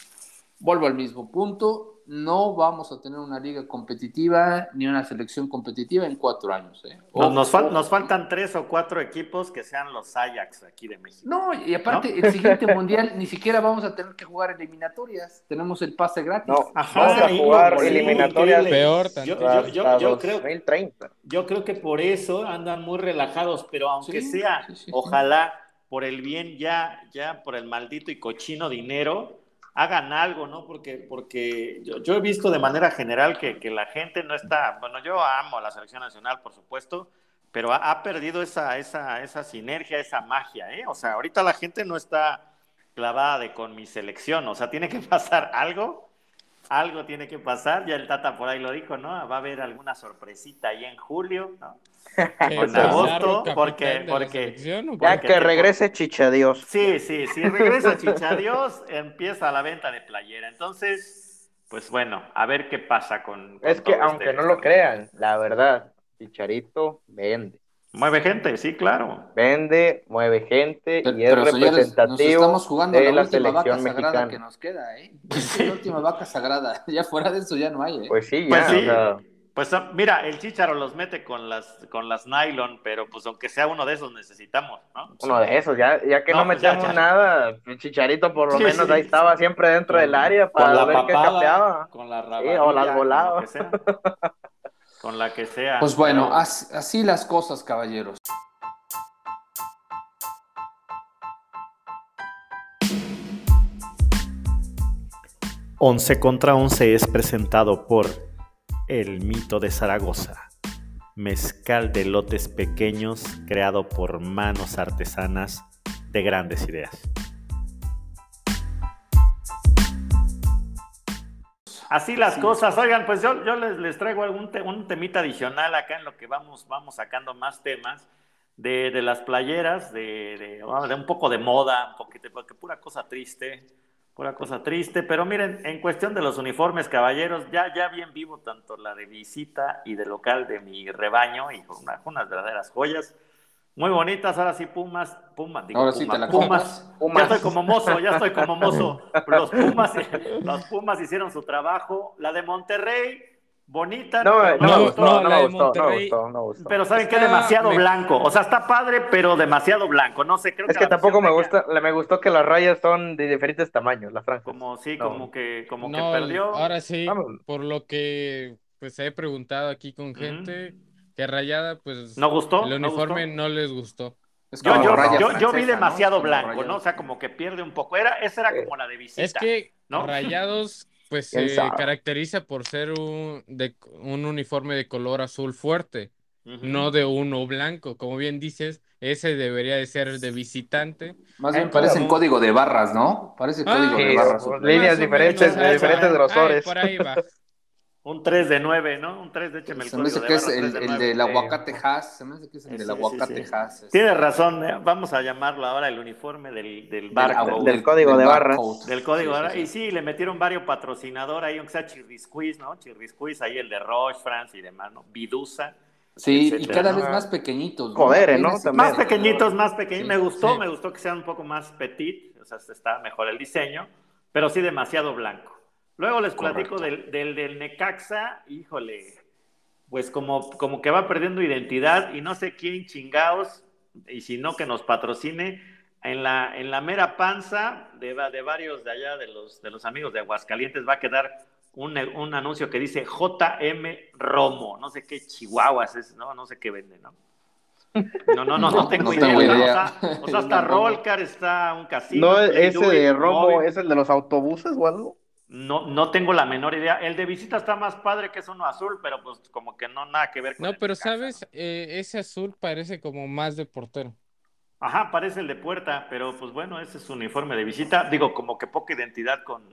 S2: vuelvo al mismo punto, no vamos a tener una liga competitiva ni una selección competitiva en cuatro años. ¿eh?
S1: nos, nos, faltan tres o cuatro equipos que sean los Ajax aquí de México.
S2: No, y aparte, el siguiente (laughs) mundial ni siquiera vamos a tener que jugar eliminatorias. Tenemos el pase gratis.
S4: No, vamos a jugar eliminatorias.
S3: Peor,
S1: yo, yo, yo, creo, yo creo que por eso andan muy relajados, pero aunque sea, ojalá por el bien ya, ya por el maldito y cochino dinero hagan algo, ¿no? Porque, porque yo, he visto de manera general que, la gente no está, bueno, yo amo a la selección nacional, por supuesto, pero ha, perdido esa, esa, esa sinergia, esa magia, ¿eh? O sea, ahorita la gente no está clavada de con mi selección, o sea, tiene que (laughs) pasar algo, algo tiene que pasar, ya el Tata por ahí lo dijo, ¿no? Va a haber alguna sorpresita ahí en julio, ¿no? En agosto, porque, porque
S4: ya que regrese Chichadios.
S1: Sí, sí, si regresa Chichadios, (laughs) empieza la venta de playera. Entonces, pues bueno, a ver qué pasa con.
S4: es que aunque no lo crean, la verdad, Chicharito vende.
S1: Mueve gente, sí, claro.
S4: Vende, mueve gente y es representativo estamos jugando de la, selección vaca mexicana.
S2: que nos queda, ¿eh? (laughs) Es la última vaca sagrada. (laughs) Ya fuera de eso ya no hay, ¿eh?
S4: Pues sí, pues ya.
S1: Pues ah, mira, el Chicharo los mete con las con las nylon, pero pues aunque sea uno de esos necesitamos, ¿no?
S4: Uno de esos, ya, ya que no, pues metemos nada, el Chicharito por lo menos ahí estaba siempre dentro del área para ver qué capeaba.
S1: Con la
S4: o las volaba. (laughs)
S1: Con, la que sea.
S2: Pues bueno, así las cosas, caballeros.
S1: 11 contra 11 es presentado por El Mito de Zaragoza, mezcal de lotes pequeños creado por manos artesanas de grandes ideas. Así las cosas. Oigan, pues yo, yo les, traigo algún un temita adicional acá en lo que vamos, vamos sacando más temas de, las playeras, de, de, un poco de moda, un poquito, porque pura cosa triste Pura cosa triste, pero miren, en cuestión de los uniformes, caballeros, ya, ya bien vivo tanto la de visita y de local de mi rebaño, y con unas verdaderas joyas. Muy bonitas, ahora sí, Pumas, Pumas,
S2: digo, ahora sí te la
S1: Pumas, Pumas, ya estoy como mozo, ya estoy como mozo. (laughs) Los Pumas, los Pumas hicieron su trabajo. La de Monterrey, bonita.
S4: No, no, no, me gustó, no, no, me gustó, no, gustó, no gustó.
S1: Pero saben que demasiado blanco. O sea, está padre, pero demasiado blanco. No sé, creo
S4: es que, tampoco me gusta, me gustó que las rayas son de diferentes tamaños, las franjas.
S1: Como sí, como que, como que perdió.
S3: Ahora sí, por lo que pues he preguntado aquí con gente, que rayada, pues
S1: no gustó.
S3: El uniforme no, les gustó.
S1: yo, yo, yo, yo, vi demasiado blanco, ¿no? O sea, como que pierde un poco. Era, esa era como la de visita.
S3: Es que rayados (laughs) pues se caracteriza por ser un, de, un uniforme de color azul fuerte, no de uno blanco. Como bien dices, ese debería de ser de visitante.
S2: Más bien parece un código de barras, ¿no? Parece ah, código de barras.
S4: Líneas diferentes, de diferentes grosores.
S3: por ahí va. (laughs)
S1: Un 3 de 9, ¿no? Un 3 de écheme el Se me
S2: hace que es el, el del aguacate Haas. Se me hace que es el del aguacate Haas.
S1: Tiene razón. ¿eh? Vamos a llamarlo ahora el uniforme del, del barco.
S4: Del, código de barras.
S1: Del código de barras. Y sí, le metieron varios patrocinadores ahí, aunque sea Chirrisquiz, ¿no? Chirrisquiz, ahí el de Roche, France y demás, ¿no? Vidusa.
S2: Sí, y cada vez más pequeñitos.
S4: ¿no? Joder, ¿no?
S1: Más pequeñitos, más pequeños. me gustó, me gustó que sean un poco más petit, o sea, está mejor el diseño, pero sí demasiado blanco. Luego les platico del, del, Necaxa, híjole, pues como, como que va perdiendo identidad y no sé quién chingaos, y si no que nos patrocine, en la, en la mera panza de, de varios de allá, de los, de los amigos de Aguascalientes, va a quedar un, un, anuncio que dice JM Romo, no sé qué chihuahuas es, no, no sé qué vende, ¿no? No, no, no, no (laughs) tengo, idea. O, sea, (laughs) hasta Rolcar, está un casino.
S4: No, ese de Romo es el de los autobuses o algo.
S1: No, no tengo la menor idea. El de visita está más padre que es uno azul, pero pues como que no nada que ver
S3: con No, pero sabes, eh, ese azul parece como más de portero.
S1: Ajá, parece el de puerta, pero pues bueno, ese es su uniforme de visita. Digo, como que poca identidad con,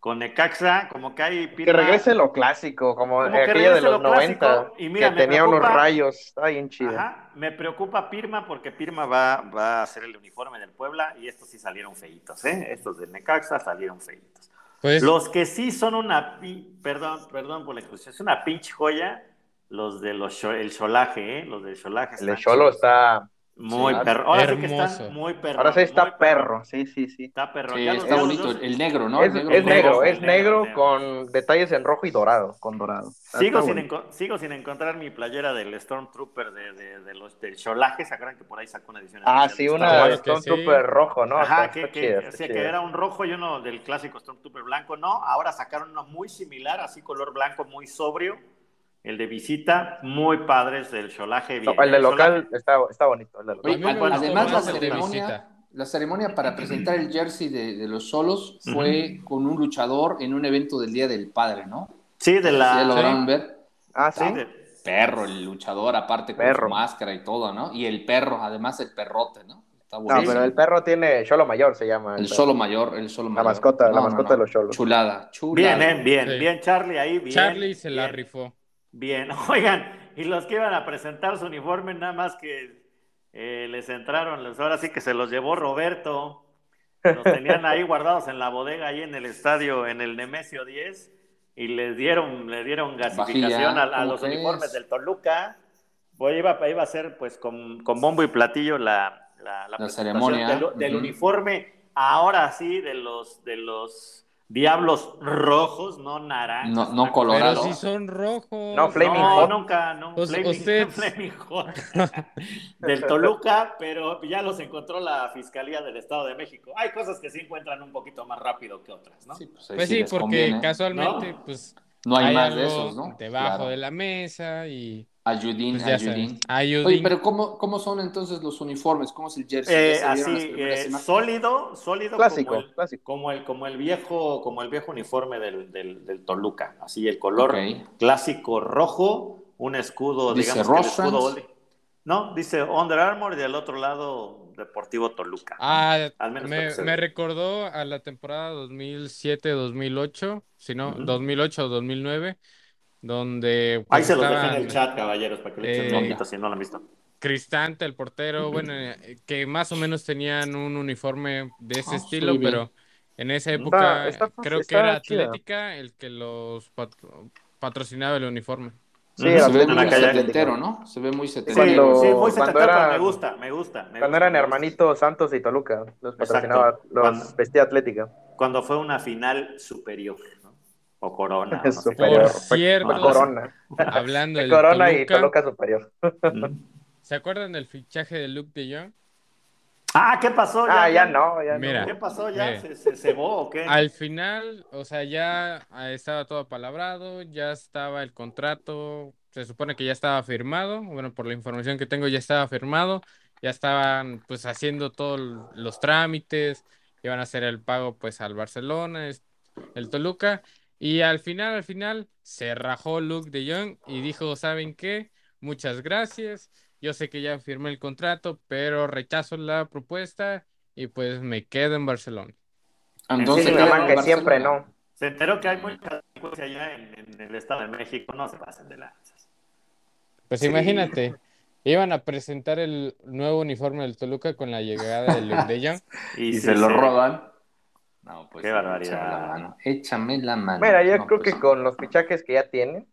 S1: con Necaxa, como que hay...
S4: Que regrese lo clásico, como, aquella de los 90, y mira, que tenía unos rayos, está bien chido. Ajá,
S1: me preocupa Pirma porque Pirma va, va a hacer el uniforme del Puebla y estos sí salieron feitos, ¿eh? Estos de Necaxa salieron feitos. Pues los que sí son una, perdón, perdón por la expresión, es una pinche joya, los de los el cholaje, ¿eh? Los del cholaje.
S4: El cholo está
S1: muy perro. Ahora sí que está muy perro.
S4: Ahora sí está perro. sí, sí, sí.
S1: Está perro.
S2: está bonito, el negro, ¿no?
S4: Es negro, es negro, con detalles en rojo y dorado, con dorado.
S1: Sigo sin, sigo sin encontrar mi playera del Stormtrooper de, de, de los del Cholaje, ¿se acuerdan que por ahí sacó una edición?
S4: Ah, sí, una Stormtrooper rojo, ¿no?
S1: Ajá, que, que, que, era un rojo y uno del clásico Stormtrooper blanco, no, ahora sacaron uno muy similar, así color blanco, muy sobrio el de visita, muy padres del cholaje.
S4: el de local está, está, bonito.
S2: además, la ceremonia, la ceremonia para (clears throat) presentar el jersey de, los solos fue con un luchador en un evento del Día del Padre, ¿no?
S1: Sí, de la.
S2: lo ver?
S4: Ah, sí.
S2: Perro, el luchador, aparte con su máscara y todo, ¿no? Y el perro, además el perrote, ¿no?
S4: Está no, pero el perro tiene solo mayor, se llama.
S2: El, solo mayor, el solo mayor.
S4: La mascota, la mascota de los cholos.
S2: Chulada, chulada.
S1: Bien, eh, bien, bien, Charlie ahí, bien.
S3: Charlie se la rifó.
S1: Bien, (laughs) oigan, y los que iban a presentar su uniforme, nada más que eh, les entraron, ahora sí que se los llevó Roberto, los tenían ahí (laughs) guardados en la bodega, ahí en el estadio, en el Nemesio 10, y les dieron, le dieron gasificación a, los uniformes del Toluca. Pues iba, iba a ser pues con, bombo y platillo la, la,
S2: ceremonia
S1: del, uniforme, ahora sí, de los, de los Diablos rojos, no naranjas.
S2: No, no colorados.
S3: Pero si son rojos.
S1: No, Flaming no, nunca, no. Flaming, (laughs) (laughs) Del Toluca, pero ya los encontró la Fiscalía del Estado de México. Hay cosas que sí encuentran un poquito más rápido que otras, ¿no?
S3: Sí, pues, pues sí, porque casualmente, pues.
S2: No hay, más de esos, ¿no?
S3: Debajo de la mesa y.
S2: Ayudín, pues ayudín. Oye, pero ¿cómo, ¿cómo son entonces los uniformes? ¿Cómo es el jersey?
S1: Eh, así, eh, sólido, sólido clásico, como, el, clásico. Como, el, como el viejo, como el viejo uniforme del, del, del Toluca. Así el color clásico rojo, un escudo, dice digamos que el escudo No, dice Under Armour y del otro lado Deportivo Toluca.
S3: Ah, Al menos me, me, recordó a la temporada 2007-2008, si no, 2008-2009 donde...
S1: Ahí se los dejé en el chat, caballeros, para que le echen un eh, si no lo han visto.
S3: Cristante, el portero, bueno, eh, que más o menos tenían un uniforme de ese ah, estilo, pero en esa época creo que era Atlética el que los patrocinaba el uniforme.
S2: Sí, se ve muy setentero, ¿no? Se ve muy
S1: setentero. Sí, muy setentero, me gusta, me gusta.
S4: cuando eran hermanitos Santos y Toluca, los patrocinaba, los vestía Atlética.
S1: Cuando fue una final superior o Corona.
S3: Por cierto,
S4: Corona. (laughs)
S3: Hablando de
S4: Corona y Toluca superior.
S3: ¿Se acuerdan del fichaje de Luke de Jong?
S1: Ah, ¿qué pasó?
S4: Ah, ya, no, ya
S3: Mira,
S1: ¿Qué pasó? ¿Ya se, se cebó o qué?
S3: Al final, o sea, ya estaba todo palabrado, ya estaba el contrato, se supone que ya estaba firmado, bueno, por la información que tengo ya estaba firmado, ya estaban pues haciendo todos los trámites, iban a hacer el pago pues al Barcelona, el Toluca, y al final, al final, se rajó Luke de Jong y dijo, ¿saben qué? Muchas gracias. Yo sé que ya firmé el contrato, pero rechazo la propuesta y pues me quedo en Barcelona.
S4: Entonces, sí, que siempre no.
S1: Se enteró que hay mucha delincuencia allá en, el Estado de México, no se pasen de lanzas.
S3: Pues imagínate, iban a presentar el nuevo uniforme del Toluca con la llegada de Luke de Jong. (laughs)
S2: y, se lo roban.
S1: No, pues. Qué barbaridad.
S2: Échame la mano.
S4: Mira, yo creo pues que con los fichajes que ya tiene,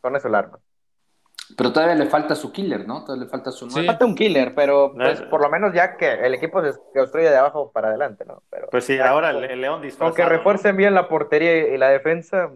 S4: con eso el arma.
S2: Pero todavía le falta su killer, ¿no? Todavía le falta su.
S4: Sí. Falta un killer, pero pues, por lo menos ya que el equipo se construye de abajo para adelante, ¿no? Pero,
S1: pues sí, ahora el, León disfrazado.
S4: Aunque refuercen bien la portería y la defensa,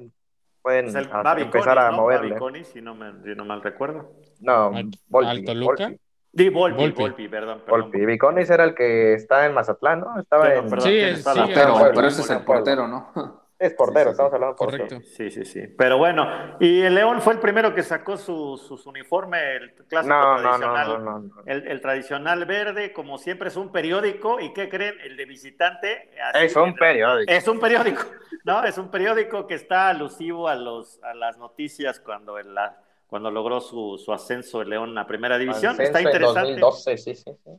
S4: pueden pues empezar a moverle.
S1: si no, me, si no mal recuerdo.
S4: No,
S3: Volpi, Luca?
S1: Di Volpi, Volpi, perdón. perdón.
S4: Volpi. Viconis era el que está en Mazatlán, ¿no? Estaba en...
S3: Perdón, sí, sí,
S2: pero, pero ese es el portero, ¿no? (laughs)
S4: Es portero, estamos hablando de
S3: Correcto.
S1: Sí, sí, sí. Pero bueno, y el León fue el primero que sacó su, su, uniforme, el clásico tradicional. No, no, el, el, tradicional verde, como siempre, es un periódico. ¿Y qué creen? El de visitante.
S4: es un periódico.
S1: Es un periódico, (laughs) ¿no? Es un periódico que está alusivo a, los, a las noticias cuando en la cuando logró su, su ascenso el León a primera división. Está interesante.
S4: 2012, sí, sí, sí.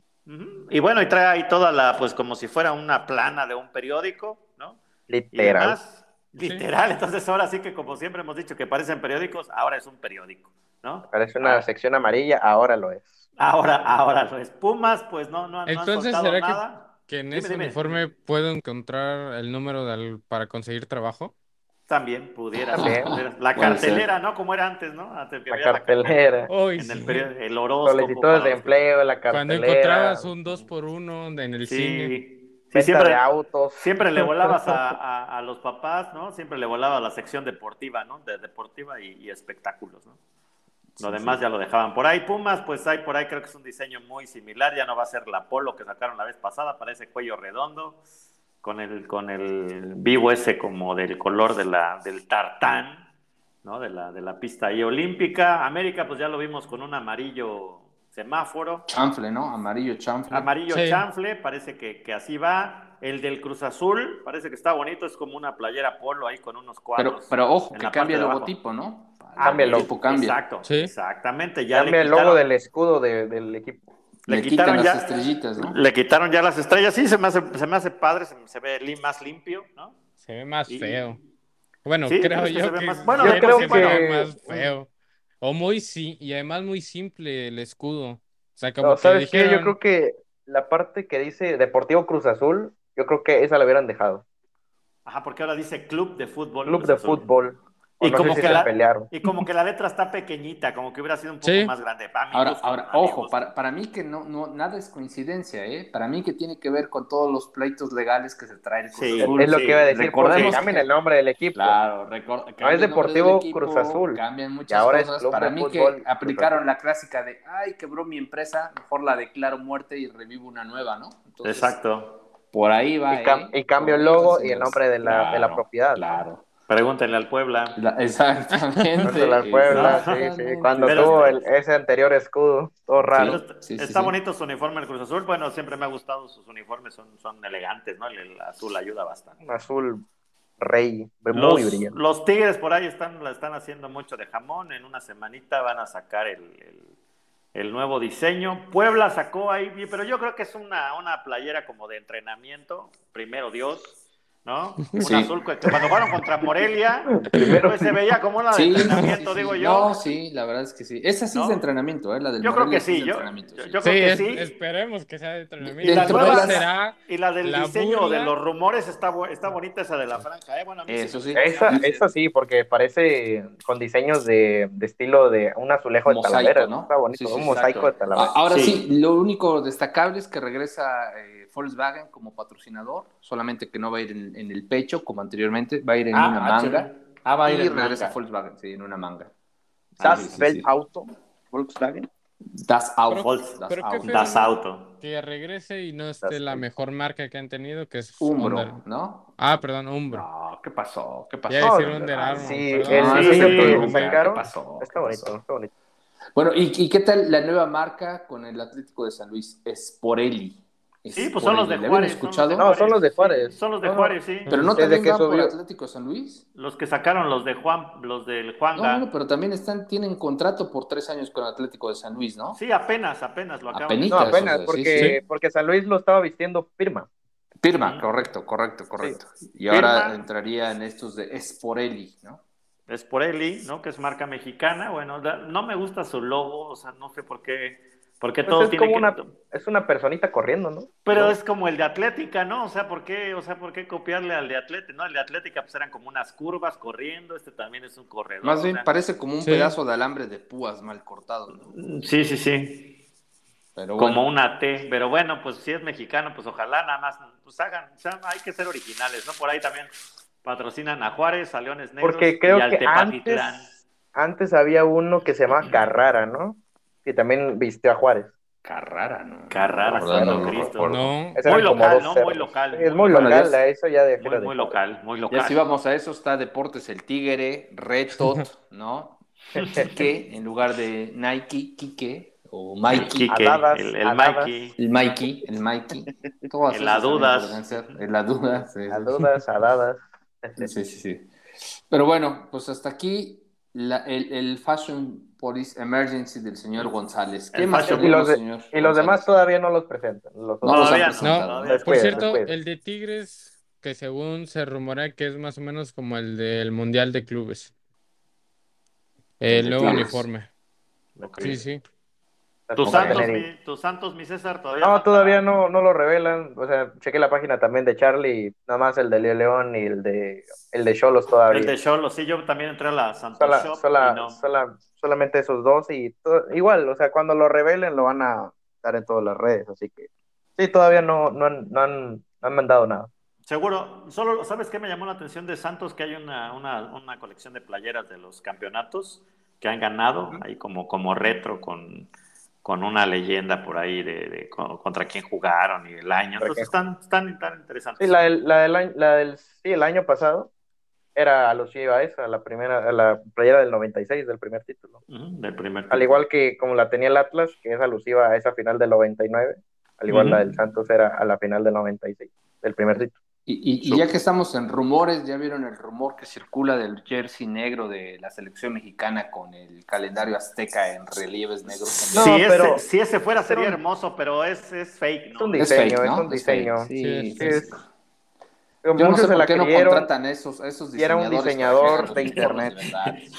S1: Y bueno, y trae ahí toda la, pues como si fuera una plana de un periódico, ¿no?
S4: Literal.
S1: literal, entonces ahora sí que como siempre hemos dicho que parecen periódicos, ahora es un periódico, ¿no?
S4: Parece una ah. sección amarilla, ahora lo es.
S1: Ahora, ahora lo es. Pumas, pues no, no,
S3: entonces,
S1: han
S3: ¿será
S1: nada.
S3: Que, que en ese uniforme puedo encontrar el número para conseguir trabajo?
S1: También pudiera ser. La cartelera, ¿no? Como era antes, ¿no?
S4: la cartelera.
S1: en el, periodo, el horóscopo.
S4: Solicitudes de empleo, la cartelera.
S3: Cuando encontrabas un 2 por 1 en el cine.
S1: Sí, siempre, de autos. siempre le volabas (laughs) a, a, los papás, ¿no? Siempre le volaba a la sección deportiva, ¿no? De deportiva y, espectáculos, ¿no? Lo demás ya lo dejaban por ahí. Pumas, pues hay por ahí, creo que es un diseño muy similar. Ya no va a ser la polo que sacaron la vez pasada, parece cuello redondo con el, con el vivo ese como del color de la, del tartán, ¿no? De la, de la pista ahí olímpica. América, pues ya lo vimos con un amarillo semáforo.
S2: Chanfle, ¿no? Amarillo chanfle.
S1: Amarillo chanfle, parece que, que, así va. El del Cruz Azul, parece que está bonito, es como una playera polo ahí con unos cuadros.
S2: Pero, pero ojo, que cambia el logotipo, ¿no?
S1: Cambia el logotipo, cambia. Exacto, exactamente.
S4: Ya cambia el logo del escudo del equipo.
S2: Le, quitaron ya, las estrellitas, ¿no?
S1: Le quitaron ya las estrellas, sí, se me hace, se me hace padre, se, ve más limpio, ¿no?
S3: Se ve más feo. Bueno, creo yo que,
S1: bueno, yo creo que,
S3: se ve más feo. O muy sí, y además muy simple el escudo. O sea, como que
S4: ¿sabes qué? Yo creo que la parte que dice Deportivo Cruz Azul, yo creo que esa la hubieran dejado.
S1: Ajá, porque ahora dice Club de Fútbol.
S4: Club de Fútbol.
S1: Y, como que la, y como que la letra está pequeñita, como que hubiera sido un poco más grande.
S2: ahora, ahora ojo, para, para, mí que no, no, nada es coincidencia, ¿eh? Para mí que tiene que ver con todos los pleitos legales que se traen.
S4: Sí, es lo que iba a decir. Recordemos cambien el nombre del equipo. Claro, no es Deportivo Cruz Azul.
S2: Cambian muchas ahora cosas. para mí que aplicaron la clásica de, ay, quebró mi empresa, mejor la declaro muerte y revivo una nueva, ¿no?
S1: Exacto.
S2: Por ahí va.
S4: Y, ¿eh? cambio el logo y el nombre de la, de la propiedad.
S1: Claro. Pregúntenle al Puebla.
S2: exactamente.
S4: al Puebla, sí, sí. Cuando tuvo ese anterior escudo, todo raro.
S1: está bonito su uniforme, el Cruz Azul. Bueno, siempre me ha gustado sus uniformes, son, son elegantes, ¿no? El, azul ayuda bastante.
S4: Un azul rey,
S1: muy los, brillante. Los Tigres por ahí están, la están haciendo mucho de jamón. En una semanita van a sacar el, el, nuevo diseño. Puebla sacó ahí, pero yo creo que es una, una playera como de entrenamiento. Primero Dios ¿no? Un azul cuando jugaron contra Morelia, Primero, pues se veía como una de entrenamiento, digo yo.
S2: No, sí, la verdad es que sí. Esa sí es de entrenamiento, ¿eh? La del
S1: yo creo que sí, yo, yo, creo que sí.
S3: Esperemos que sea de entrenamiento.
S1: Y, la, nueva, será y la del diseño de los rumores está, está bonita esa de la franja, ¿eh? Bueno, a mí
S4: Eso sí. Esa, esa sí, porque parece con diseños de, de estilo de un azulejo de Talavera, ¿no? Está bonito, un mosaico de Talavera.
S2: Ahora sí. lo único destacable es que regresa... Eh, Volkswagen como patrocinador, solamente que no va a ir en, el pecho como anteriormente, va a ir en ah, una manga. Ah, va a ir y en regresa Volkswagen, sí, en una manga.
S4: Das Auto, Volkswagen.
S2: Das Auto.
S1: das Auto.
S3: Que regrese y no esté la mejor marca que han tenido, que es
S2: Umbro, ¿no?
S3: Ah, perdón, Umbro.
S2: No, ¿qué pasó? ¿Qué pasó?
S3: Ya decir Under Armour.
S4: Sí, el, sí, ¿Qué pasó? Está bonito, está bonito.
S2: Bueno, ¿y, ¿y, qué tal la nueva marca con el Atlético de San Luis? Sporelli.
S1: Sí, pues son los de Juárez.
S2: escuchado?
S4: No, son los de Juárez.
S1: Son los de Juárez, sí.
S2: Pero no también van por Atlético San Luis.
S1: Los que sacaron los de Juan, los del Juan.
S2: No, no, pero también están, tienen contrato por tres años con Atlético de San Luis, ¿no?
S1: Sí, apenas, apenas lo acaban.
S4: no, apenas, porque, porque San Luis lo estaba vistiendo firma.
S2: Firma, correcto, correcto, correcto. Y ahora entraría en estos de Esporelli, ¿no?
S1: Esporelli, ¿no? Que es marca mexicana. Bueno, no me gusta su logo, o sea, no sé por qué porque pues todo
S4: es
S1: tiene
S4: como una, es una personita corriendo, ¿no?
S1: Pero es como el de Atlética, ¿no? O sea, ¿por qué, o sea, ¿por qué copiarle al de Atlética? ¿no? El de Atlética pues eran como unas curvas corriendo, este también es un corredor.
S2: Más bien parece como un pedazo de alambre de púas mal cortado, ¿no?
S1: Sí, sí, sí. Pero Como una T, pero bueno, pues si es mexicano, pues ojalá nada más, pues hagan, o sea, hay que ser originales, ¿no? Por ahí también patrocinan a Juárez, a Leones Negros
S4: Porque creo que antes, antes había uno que se llamaba Carrara, ¿no? Que también vistió a Juárez.
S2: Carrara, ¿no?
S1: Carrara,
S3: Santo Cristo. No.
S1: Muy local, ¿no? Muy local.
S4: es muy local, eso ya de
S1: muy, muy local, muy local.
S2: Ya si vamos a eso, está Deportes El Tigre, Retot, ¿no? (laughs) Quique, en lugar de Nike, Quique, o Mikey.
S1: el, el Mikey.
S2: El Mikey, el Mikey.
S1: en la dudas.
S2: En la dudas.
S4: Sí, la dudas, aladas.
S2: Sí, sí, sí. Pero bueno, pues hasta aquí la, el, el Fashion Police Emergency del señor González. ¿Qué más
S4: y los, señor y los demás todavía no los presentan.
S3: no, todavía no. Por cierto, el de Tigres, que según se rumora que es más o menos como el del Mundial de Clubes. El nuevo uniforme. Sí, sí.
S1: ¿Tus santos, mi, ¿Tus santos, mi César, todavía?
S4: No, todavía no, no lo revelan. O sea, chequé la página también de Charlie, nada más el de Leo León y el de el de Cholos todavía.
S1: El de Cholos, sí, yo también entré a la Santos Shop
S4: solamente esos dos y igual, o sea, cuando lo revelen lo van a dar en todas las redes, así que sí, todavía no, no, han, no, han, mandado nada.
S1: Seguro, solo, ¿sabes qué me llamó la atención de Santos? Que hay una, una, una colección de playeras de los campeonatos que han ganado, ahí como, como retro con, con una leyenda por ahí de, contra quién jugaron y el año. Entonces están, están, tan interesantes.
S4: Sí, la la, la del, sí, el año pasado era alusiva a esa, la primera, a la playera del 96, del primer título.
S1: del primer
S4: Al igual que como la tenía el Atlas, que es alusiva a esa final del 99, al igual la del Santos era a la final del 96, del primer título.
S2: Y, y, ya que estamos en rumores, ya vieron el rumor que circula del jersey negro de la selección mexicana con el calendario azteca en relieves negros.
S1: sí, pero, si ese fuera sería hermoso, pero es, es fake, ¿no?
S4: Es un diseño, es, un diseño.
S2: Sí, sí, yo no sé por qué no contratan esos, esos
S4: diseñadores. Y era un diseñador de internet.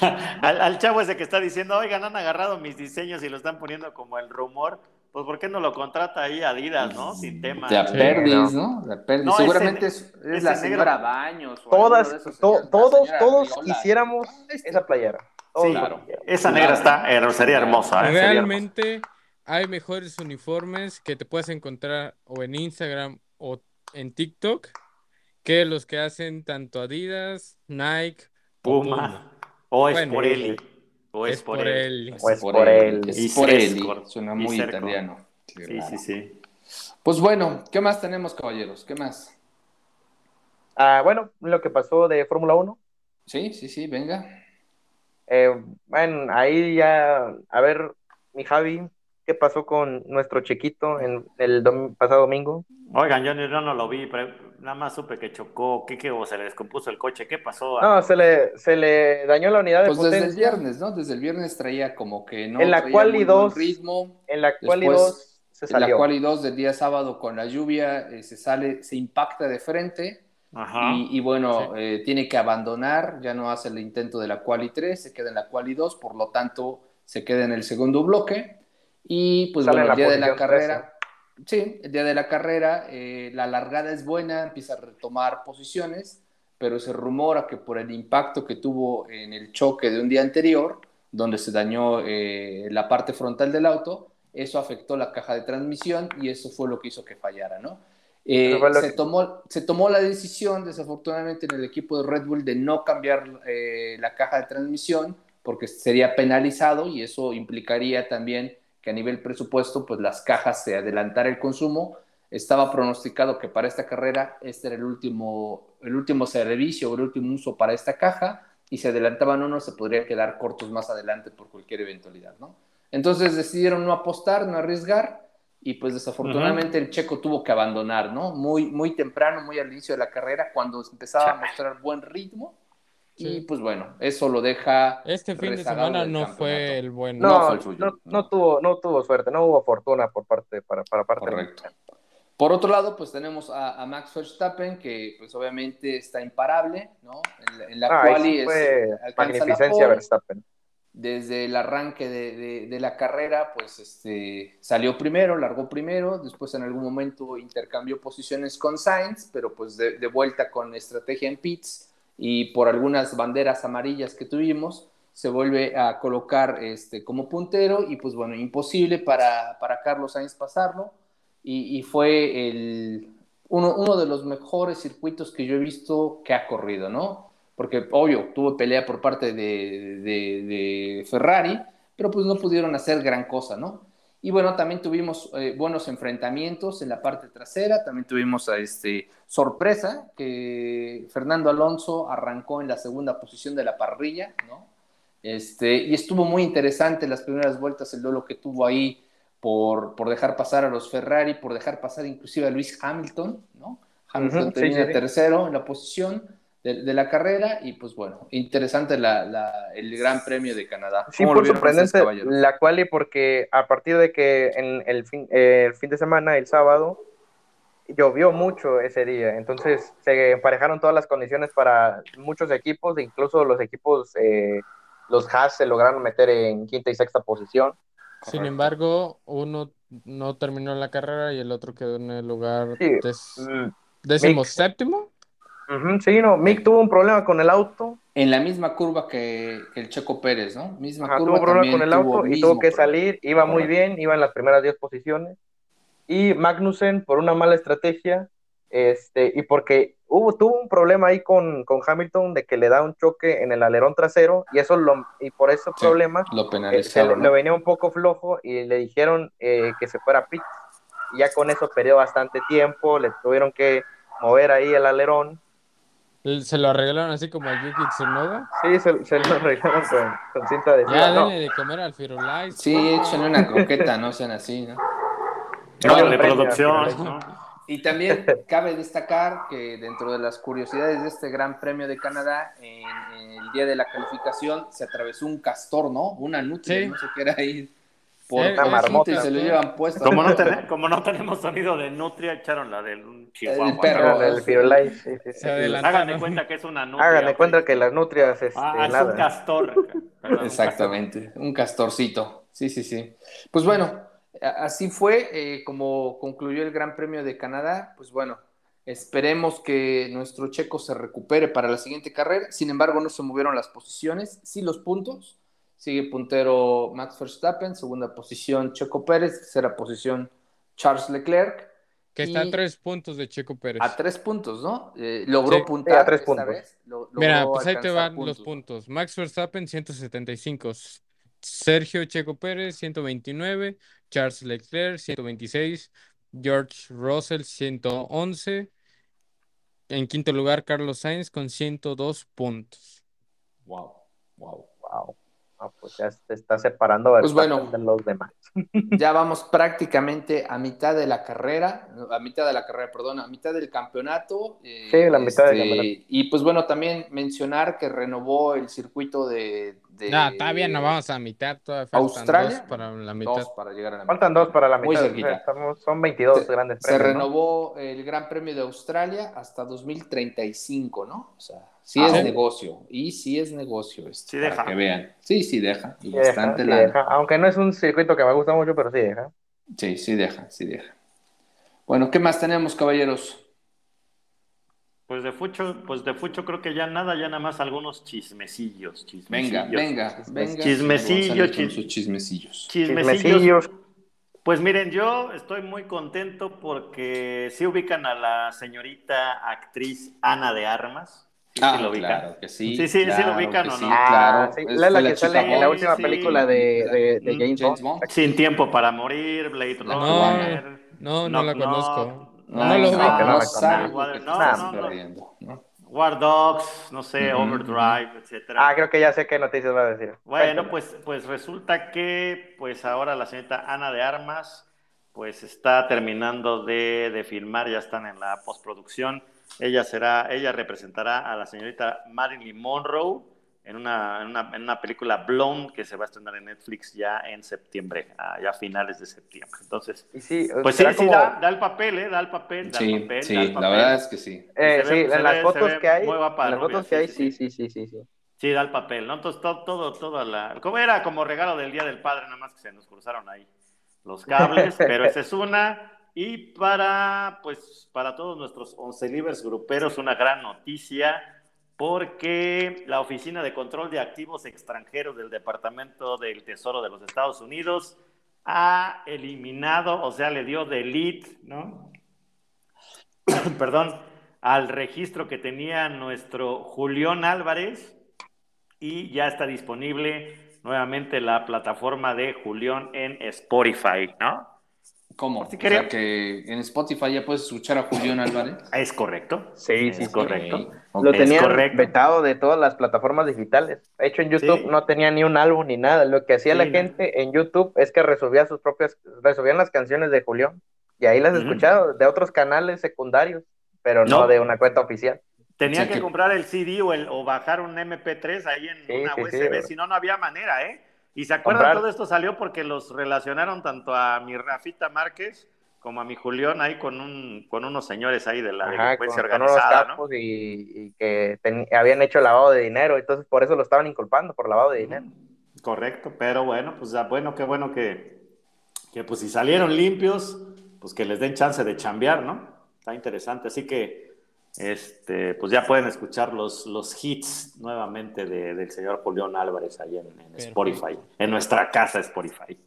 S4: (laughs)
S1: al, al, chavo ese que está diciendo, oigan, han agarrado mis diseños y lo están poniendo como el rumor. Pues ¿por qué no lo contrata ahí Adidas, no? Sin tema.
S2: De Aperdis, ¿no? De Aperdis. Seguramente es, la señora Baños.
S4: Todas, todos, todos quisiéramos esa playera.
S1: Sí, claro. Esa negra está, sería hermosa.
S3: Eh, Realmente hay mejores uniformes que te puedes encontrar o en Instagram o en TikTok que los que hacen tanto Adidas, Nike,
S1: Puma. O, es por él.
S3: O es, por él.
S4: O es por él.
S2: Es por él. Suena muy italiano.
S1: Sí, sí, sí.
S2: Pues bueno, ¿qué más tenemos, caballeros? ¿Qué más?
S4: Ah, bueno, lo que pasó de Fórmula 1.
S2: Sí, sí, sí, venga.
S4: Eh, bueno, ahí ya, a ver, mi Javi, ¿qué pasó con nuestro chiquito en el pasado domingo?
S1: Oigan, yo, no lo vi, pero nada más supe que chocó, ¿qué, qué o se le descompuso el coche? ¿Qué pasó?
S4: No, se le, se le dañó la unidad de
S2: pues desde el viernes, ¿no? Desde el viernes traía como que no
S4: en la cual y dos,
S2: ritmo.
S4: En la cual y dos se salió.
S2: En la cual y dos del día sábado con la lluvia eh, se sale, se impacta de frente. Ajá. Y, bueno, eh, tiene que abandonar, ya no hace el intento de la cual y 3, se queda en la cual y 2, por lo tanto se queda en el segundo bloque. Y pues bueno, el día de la carrera, sí, el día de la carrera, eh, la largada es buena, empieza a retomar posiciones, pero se rumora que por el impacto que tuvo en el choque de un día anterior, donde se dañó eh, la parte frontal del auto, eso afectó la caja de transmisión y eso fue lo que hizo que fallara, ¿no? Eh, se, tomó, se tomó la decisión, desafortunadamente, en el equipo de Red Bull de no cambiar la caja de transmisión porque sería penalizado y eso implicaría también que a nivel presupuesto, pues las cajas se adelantara el consumo. Estaba pronosticado que para esta carrera este era el último, el último servicio o el último uso para esta caja y si adelantaban uno se podría quedar cortos más adelante por cualquier eventualidad, ¿no? Entonces decidieron no apostar, no arriesgar y pues desafortunadamente el checo tuvo que abandonar, ¿no? Muy, muy temprano, muy al inicio de la carrera, cuando empezaba a mostrar buen ritmo y pues bueno, eso lo deja.
S3: Este fin de semana no fue el bueno.
S4: No, no, tuvo, no tuvo suerte, no hubo fortuna por parte para, para parte
S2: Correcto. Por otro lado, pues tenemos a, Max Verstappen, que pues obviamente está imparable, ¿no? En, la ah, cual es,
S4: magnificencia Verstappen.
S2: Desde el arranque de, de, la carrera, pues este, salió primero, largó primero, después en algún momento intercambió posiciones con Sainz, pero pues de, de vuelta con estrategia en pits y por algunas banderas amarillas que tuvimos, se vuelve a colocar este, como puntero y pues bueno, imposible para, para Carlos Sainz pasarlo y, fue el, uno, uno, de los mejores circuitos que yo he visto que ha corrido, ¿no? Porque obvio, tuvo pelea por parte de, de, de Ferrari, pero pues no pudieron hacer gran cosa, ¿no? Y bueno, también tuvimos eh, buenos enfrentamientos en la parte trasera, también tuvimos a este sorpresa que Fernando Alonso arrancó en la segunda posición de la parrilla, ¿no? Este, y estuvo muy interesante las primeras vueltas el duelo que tuvo ahí por, por dejar pasar a los Ferrari, por dejar pasar inclusive a Luis Hamilton, ¿no? Hamilton tenía tercero en la posición de, la carrera y pues bueno, interesante la, el Gran Premio de Canadá.
S4: Sí, por sorprendente la quali porque a partir de que en el fin, el fin de semana, el sábado, llovió mucho ese día, entonces se emparejaron todas las condiciones para muchos equipos, e incluso los equipos, eh, los Haas se lograron meter en quinta y sexta posición.
S3: Sin embargo, uno no terminó la carrera y el otro quedó en el lugar mm, décimo séptimo
S4: sí, no, Mick tuvo un problema con el auto.
S2: En la misma curva que, el Checo Pérez, ¿no? Misma curva.
S4: Tuvo problema con el auto y tuvo que salir, iba muy bien, iba en las primeras 10 posiciones. Y Magnussen, por una mala estrategia, este, y porque hubo, tuvo un problema ahí con, Hamilton de que le da un choque en el alerón trasero, y eso lo, y por ese problema
S2: lo eh,
S4: le venía un poco flojo y le dijeron eh, que se fuera a pit. Y ya con eso perdió bastante tiempo, le tuvieron que mover ahí el alerón
S3: ¿Se lo arreglaron así como a Yuki Tsunoda?
S4: Sí, se, se lo arreglaron con, cinta de
S3: Ya, denle de comer al Firulais.
S2: Sí, échenle una croqueta, no sean así, ¿no?
S1: No, de producción.
S2: Y también cabe destacar que dentro de las curiosidades de este Gran Premio de Canadá, en, el día de la calificación se atravesó un castor, ¿no? Una nutria, no sé qué era ahí
S4: por una marmota.
S2: se lo llevan puesto.
S1: Como no, (laughs) como no tenemos sonido de nutria, echaron la del chihuahua.
S4: El perro. Sí,
S1: sí, Hagan de cuenta que es una nutria.
S4: Hagan de cuenta que las nutrias es,
S1: ah, es un castor. (laughs)
S2: Exactamente, un, castorcito. Sí, sí, sí. Pues bueno, Así fue eh, como concluyó el Gran Premio de Canadá. Pues bueno, esperemos que nuestro checo se recupere para la siguiente carrera. Sin embargo, no se movieron las posiciones, sí los puntos. Sigue puntero Max Verstappen, segunda posición Checo Pérez, tercera posición Charles Leclerc.
S3: Que está a tres puntos de Checo Pérez.
S2: A tres puntos, ¿no? Eh, logró puntar
S4: a tres puntos.
S3: Mira, pues ahí te van los puntos. Max Verstappen, 175. Sergio Checo Pérez, 129. Charles Leclerc, 126. George Russell, 111. En quinto lugar, Carlos Sainz con 102 puntos.
S2: Wow, wow,
S4: wow pues ya se está separando
S2: pues bueno, de los demás. (laughs) ya vamos prácticamente a mitad de la carrera, a mitad de la carrera, perdón, a mitad del campeonato.
S4: Eh, sí, la mitad del
S2: este, campeonato. Y pues bueno, también mencionar que renovó el circuito de. De
S3: no, todavía no vamos a mitad, todavía
S2: faltan Australia,
S3: dos para la mitad.
S2: Dos para llegar a la
S4: mitad. Faltan dos para la mitad. son 22 grandes
S2: premios. Se renovó el Gran Premio de Australia hasta 2035, ¿no? O sea. Sí es negocio, y sí es negocio esto, sí para que vean. Sí, sí deja, y bastante
S4: deja. Aunque no es un circuito que me gusta mucho, pero sí deja.
S2: Sí, sí deja, sí deja. Bueno, ¿qué más tenemos, caballeros?
S1: Pues de Fucho, pues de Fucho creo que ya nada, ya nada más algunos chismecillos.
S2: Venga, venga, venga.
S1: Chismecillos,
S2: chismecillos.
S1: Chismecillos. Pues miren, yo estoy muy contento porque sí ubican a la señorita actriz Ana de Armas.
S2: Sí, ah, lo claro que sí.
S1: Sí, sí, sí lo ubican o no.
S4: Sí, claro. Ah, la, la que sale en la última película de, de, de James, Bond.
S1: Sin tiempo para morir, Blade Runner.
S3: No, no, la conozco.
S2: No, no, lo
S1: no, no, War Dogs, no sé, Overdrive, etcétera.
S4: Ah, creo que ya sé qué noticias va a decir.
S1: Bueno, pues, pues resulta que pues ahora la señorita Ana de Armas pues está terminando de, de filmar, ya están en la postproducción. Ella será, ella representará a la señorita Marilyn Monroe en una, en una, película Blonde que se va a estrenar en Netflix ya en septiembre, ya a finales de septiembre. Entonces, pues sí, sí, da, el papel, ¿eh? Da el papel, da el papel.
S2: Sí, la verdad es que sí.
S4: Eh, sí, en las fotos que hay, en las fotos que hay, sí, sí, sí, sí, sí.
S1: Sí, da el papel, ¿no? Entonces, todo, todo, toda la... Como era como regalo del Día del Padre, nada más que se nos cruzaron ahí los cables, (laughs) pero esa es una. Y para, pues, para todos nuestros once libres gruperos, una gran noticia, porque la Oficina de Control de Activos Extranjeros del Departamento del Tesoro de los Estados Unidos ha eliminado, o sea, le dio delete, ¿no? (coughs) Perdón, al registro que tenía nuestro Julián Álvarez y ya está disponible nuevamente la plataforma de Julián en Spotify, ¿no?
S2: ¿Cómo? o sea que en Spotify ya puedes escuchar a Julián Álvarez.
S1: Es correcto.
S4: Sí, sí, es correcto. Lo tenían vetado de todas las plataformas digitales. De hecho, en YouTube no tenía ni un álbum ni nada. Lo que hacía la gente en YouTube es que resolvía sus propias, resolvían las canciones de Julián. Y ahí las escuchaba de otros canales secundarios, pero no, de una cuenta oficial.
S1: Tenía que, comprar el CD o, el, o bajar un MP3 ahí en una USB, si no, no había manera, ¿eh? Y se acuerdan, todo esto salió porque los relacionaron tanto a mi Rafita Márquez como a mi Julián ahí con un con unos señores ahí de la delincuencia organizada,
S4: con y, que habían hecho lavado de dinero, entonces por eso lo estaban inculpando por lavado de dinero.
S1: Correcto, pero bueno, pues ya bueno, qué bueno que, que pues si salieron limpios, pues que les den chance de chambear, ¿no? Está interesante, así que este, pues ya pueden escuchar los, los hits nuevamente de, del señor Julián Álvarez ahí en, Spotify, en nuestra casa Spotify.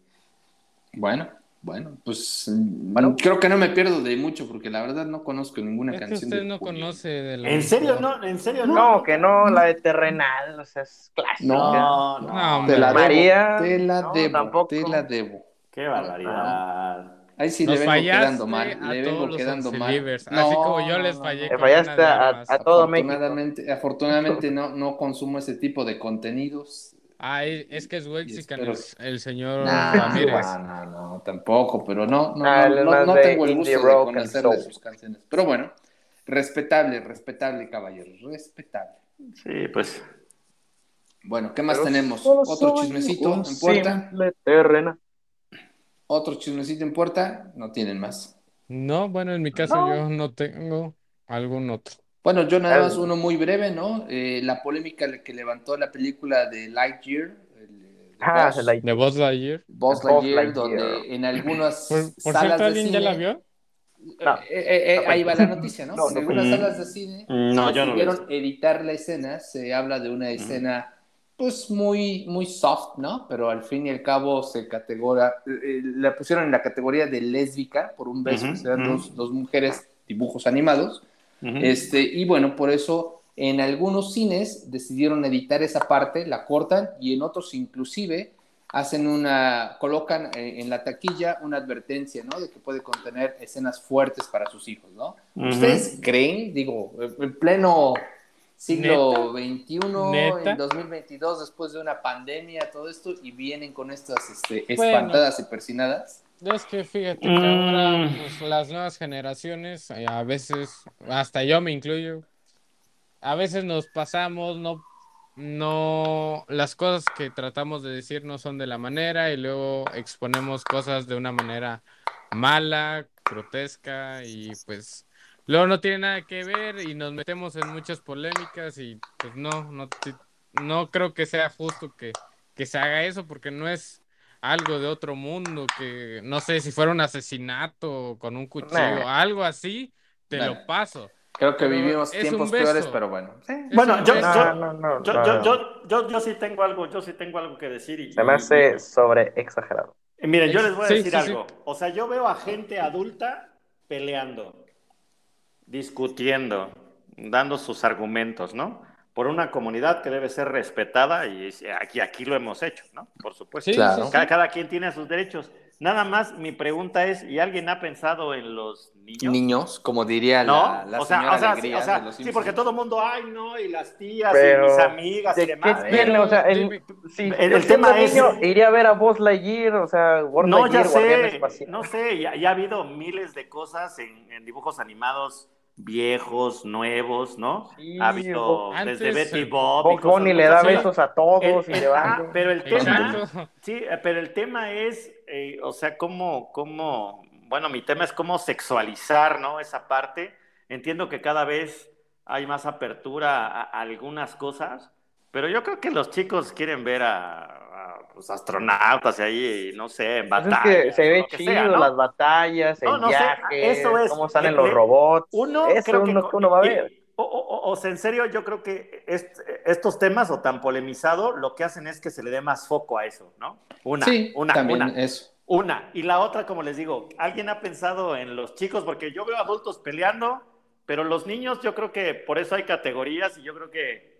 S2: Bueno, bueno, pues bueno, creo que no me pierdo de mucho porque la verdad no conozco ninguna canción.
S3: usted no conoce de
S1: la ¿En serio no? ¿En serio no?
S4: No, que no, la de Terrenal, o sea, es clásica.
S2: No, no,
S4: no, te la
S2: María, te la debo, te la debo.
S1: Qué barbaridad.
S2: Ahí sí le vengo quedando mal. Le vengo quedando mal.
S3: Así como yo les fallé.
S4: Le fallaste a, a, todo
S2: afortunadamente, México. Afortunadamente no, no consumo ese tipo de contenidos.
S3: Ah, es que es Wexican el, el señor Ramírez.
S2: No, no, no, tampoco, pero no, no, ah, no, no, tengo el gusto de conocerle sus canciones. Pero bueno, respetable, respetable, caballero, respetable.
S1: Sí, pues.
S2: Bueno, ¿qué más tenemos? ¿Otro chismecito en puerta?
S4: Terrena.
S2: Otro chismecito en puerta, no tienen más.
S3: No, bueno, en mi caso yo no tengo algún otro.
S2: Bueno, yo nada más uno muy breve, ¿no? Eh, la polémica que levantó la película de Lightyear,
S3: Ah, de Buzz Lightyear.
S2: Buzz Lightyear, donde en algunas salas de cine... ya la vio? Eh, eh, eh, ahí va la noticia, ¿no? en algunas salas de cine no, yo no editar la escena, se habla de una escena pues muy, muy soft, ¿no? Pero al fin y al cabo se categora, la pusieron en la categoría de lésbica por un beso, dos, dos, mujeres, dibujos animados, este, y bueno, por eso en algunos cines decidieron editar esa parte, la cortan, y en otros inclusive hacen una, colocan en la taquilla una advertencia, ¿no? De que puede contener escenas fuertes para sus hijos, ¿no? ¿Ustedes creen, digo, en pleno siglo XXI, en 2022, después de una pandemia, todo esto, y vienen con estas este, espantadas y persinadas?
S3: Es que fíjate que ahora mm. pues, las nuevas generaciones, eh, a veces, hasta yo me incluyo, a veces nos pasamos, no no, las cosas que tratamos de decir no son de la manera y luego exponemos cosas de una manera mala, grotesca y pues luego no tiene nada que ver y nos metemos en muchas polémicas y pues no, no, no creo que sea justo que, que se haga eso porque no es algo de otro mundo, que no sé si fuera un asesinato con un cuchillo, algo así, te lo paso
S2: Creo que vivimos tiempos peores, pero bueno.
S1: bueno, yo, yo, yo, sí tengo algo, yo sí tengo algo que decir. Y,
S4: Se me hace sobre exagerado.
S1: miren, yo les voy a decir algo. O sea, yo veo a gente adulta peleando, discutiendo, dando sus argumentos, ¿no? Por una comunidad que debe ser respetada y aquí, aquí lo hemos hecho, ¿no? Por supuesto. Claro. Cada, cada quien tiene sus derechos. Nada más, mi pregunta es, ¿y alguien ha pensado en los niños?
S2: Niños, como diría la, la o señora
S1: sea, sí, o sea, sí, porque todo el mundo, ay, no, y las tías, y mis amigas y demás.
S4: o sea, el, el, tema es... iría a ver a Buzz Lightyear, o sea,
S1: No, ya sé, no sé, ya, ha habido miles de cosas en, en dibujos animados viejos, nuevos, ¿no? ha habido desde Betty Bob.
S4: Bob le da besos a todos y le va.
S1: pero el tema, sí, pero el tema es, eh, o sea, cómo, cómo, bueno, mi tema es cómo sexualizar, ¿no? Esa parte. Entiendo que cada vez hay más apertura a algunas cosas, pero yo creo que los chicos quieren ver a, pues, astronautas y ahí, no sé, en batallas.
S4: Pues es que se ve chido las batallas, el viaje, eso es, cómo salen los robots. Uno, eso uno, que uno va a ver.
S1: o, sea, en serio, yo creo que estos temas, o tan polemizados, lo que hacen es que se le dé más foco a eso, ¿no? Una, una, una. Eso. Una. Y la otra, como les digo, ¿alguien ha pensado en los chicos? Porque yo veo adultos peleando, pero los niños, yo creo que por eso hay categorías y yo creo que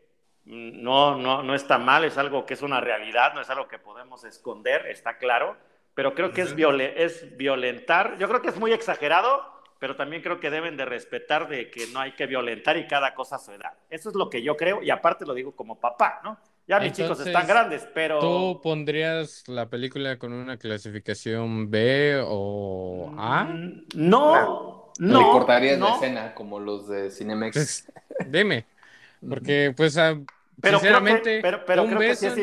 S1: no, no, no está mal, es algo que es una realidad, no es algo que podemos esconder, está claro, pero creo que es, es violentar, yo creo que es muy exagerado, pero también creo que deben de respetar de que no hay que violentar y cada cosa a su edad. Eso es lo que yo creo y aparte lo digo como papá, ¿no? Ya mis chicos están grandes, pero...
S3: ¿Tú pondrías la película con una clasificación B o A?
S1: Mm, no, no. ¿Le
S2: cortarías la escena como los de Cinemex?
S3: Dime. Porque, pues, ah, sinceramente, pero, un beso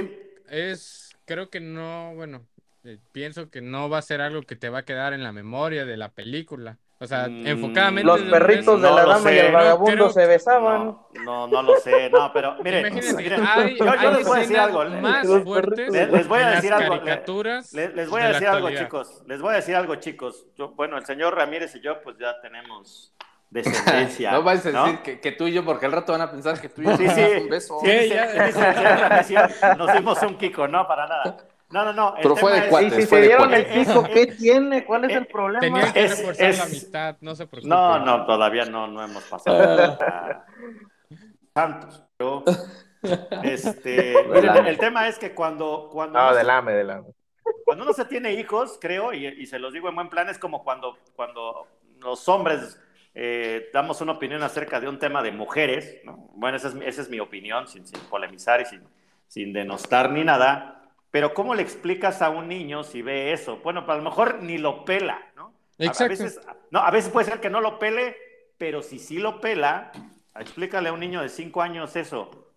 S3: es... creo que no, bueno, eh, pienso que no va a ser algo que te va a quedar en la memoria de la película. O sea, mm, enfocadamente.
S4: Los perritos de la dama y el vagabundo se besaban.
S1: No, no, lo sé, no, pero (laughs) miren, yo, les voy a decir algo.
S3: Más fuertes
S1: les, voy a decir algo. Les, voy a decir algo, chicos. Les voy a decir algo, chicos. Yo, bueno, el señor Ramírez y yo, pues ya tenemos descendencia. (laughs)
S2: no vais a decir Que, que, tú y yo, porque al rato van a pensar que tú y yo
S1: sí,
S2: nos
S1: sí, un beso. Sí, ya, nos dimos un kiko, no, para nada. No, no, no.
S2: Pero fue de cuates.
S4: Y si se dieron el kiko, ¿qué tiene? ¿Cuál es el problema?
S3: Tenía que reforzar la amistad, no se preocupen.
S1: No, no, todavía no, no hemos pasado. Santos, pero... (laughs) Este, el tema es que cuando... cuando
S4: no.
S1: Cuando uno se tiene hijos, creo, y, y, se los digo en buen plan, es como cuando, cuando los hombres eh, damos una opinión acerca de un tema de mujeres, bueno, esa es, mi opinión, sin, polemizar y sin, sin, denostar ni nada, pero ¿cómo le explicas a un niño si ve eso? Bueno, pues a lo mejor ni lo pela, ¿no? A, veces, no, a veces puede ser que no lo pele, pero si sí lo pela, explícale a un niño de 5 años eso.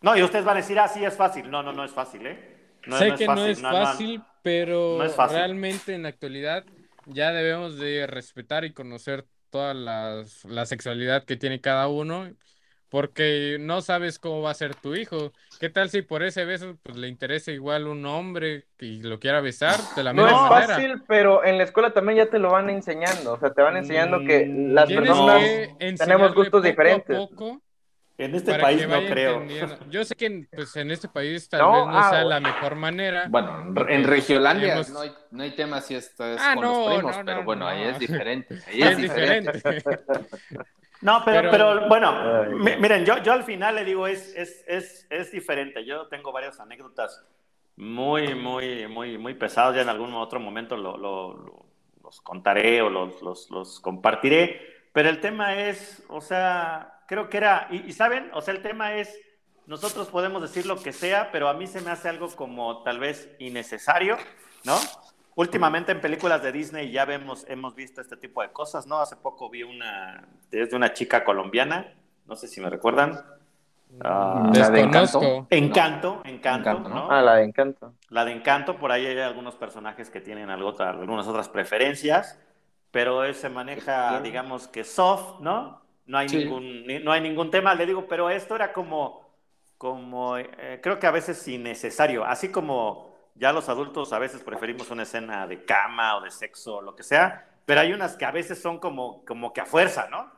S1: No, y ustedes van a decir, ah, sí, es fácil. No, no, no es fácil, ¿eh?
S3: sé que no es fácil, pero realmente en la actualidad ya debemos de respetar y conocer toda la, sexualidad que tiene cada uno, porque no sabes cómo va a ser tu hijo. ¿Qué tal si por ese beso pues le interesa igual un hombre y lo quiera besar de la misma
S4: manera? No es fácil, pero en la escuela también ya te lo van enseñando, o sea, te van enseñando que mm, las personas tenemos gustos diferentes.
S1: En este país no creo.
S3: Yo sé que pues, en este país tal vez no ah, sea la mejor manera.
S2: Bueno, en Regiolandia no, hay, no hay tema si esto es ah, con los primos, pero bueno, ahí es diferente. Ahí (laughs) es, diferente.
S1: No, pero, pero, bueno, miren, yo, yo al final le digo, es, es, es, es diferente. Yo tengo varias anécdotas muy, muy, muy, muy pesadas. Ya en algún otro momento lo, lo, los contaré o los, los, los, compartiré. Pero el tema es, o sea, creo que era, y, y, saben, o sea, el tema es, nosotros podemos decir lo que sea, pero a mí se me hace algo como tal vez innecesario, ¿no? Últimamente en películas de Disney ya vemos, hemos visto este tipo de cosas, ¿no? Hace poco vi una, desde una chica colombiana, no sé si me recuerdan.
S3: Uh, la de
S1: Encanto. Encanto, Encanto, ¿no?
S4: Ah, la de Encanto.
S1: La de Encanto, por ahí hay algunos personajes que tienen algo, algunas otras preferencias, pero se maneja, digamos que soft, ¿no? No hay, ningún, no hay ningún tema, le digo, pero esto era como, como eh, creo que a veces innecesario, así como ya los adultos a veces preferimos una escena de cama o de sexo o lo que sea, pero hay unas que a veces son como, como que a fuerza, ¿no?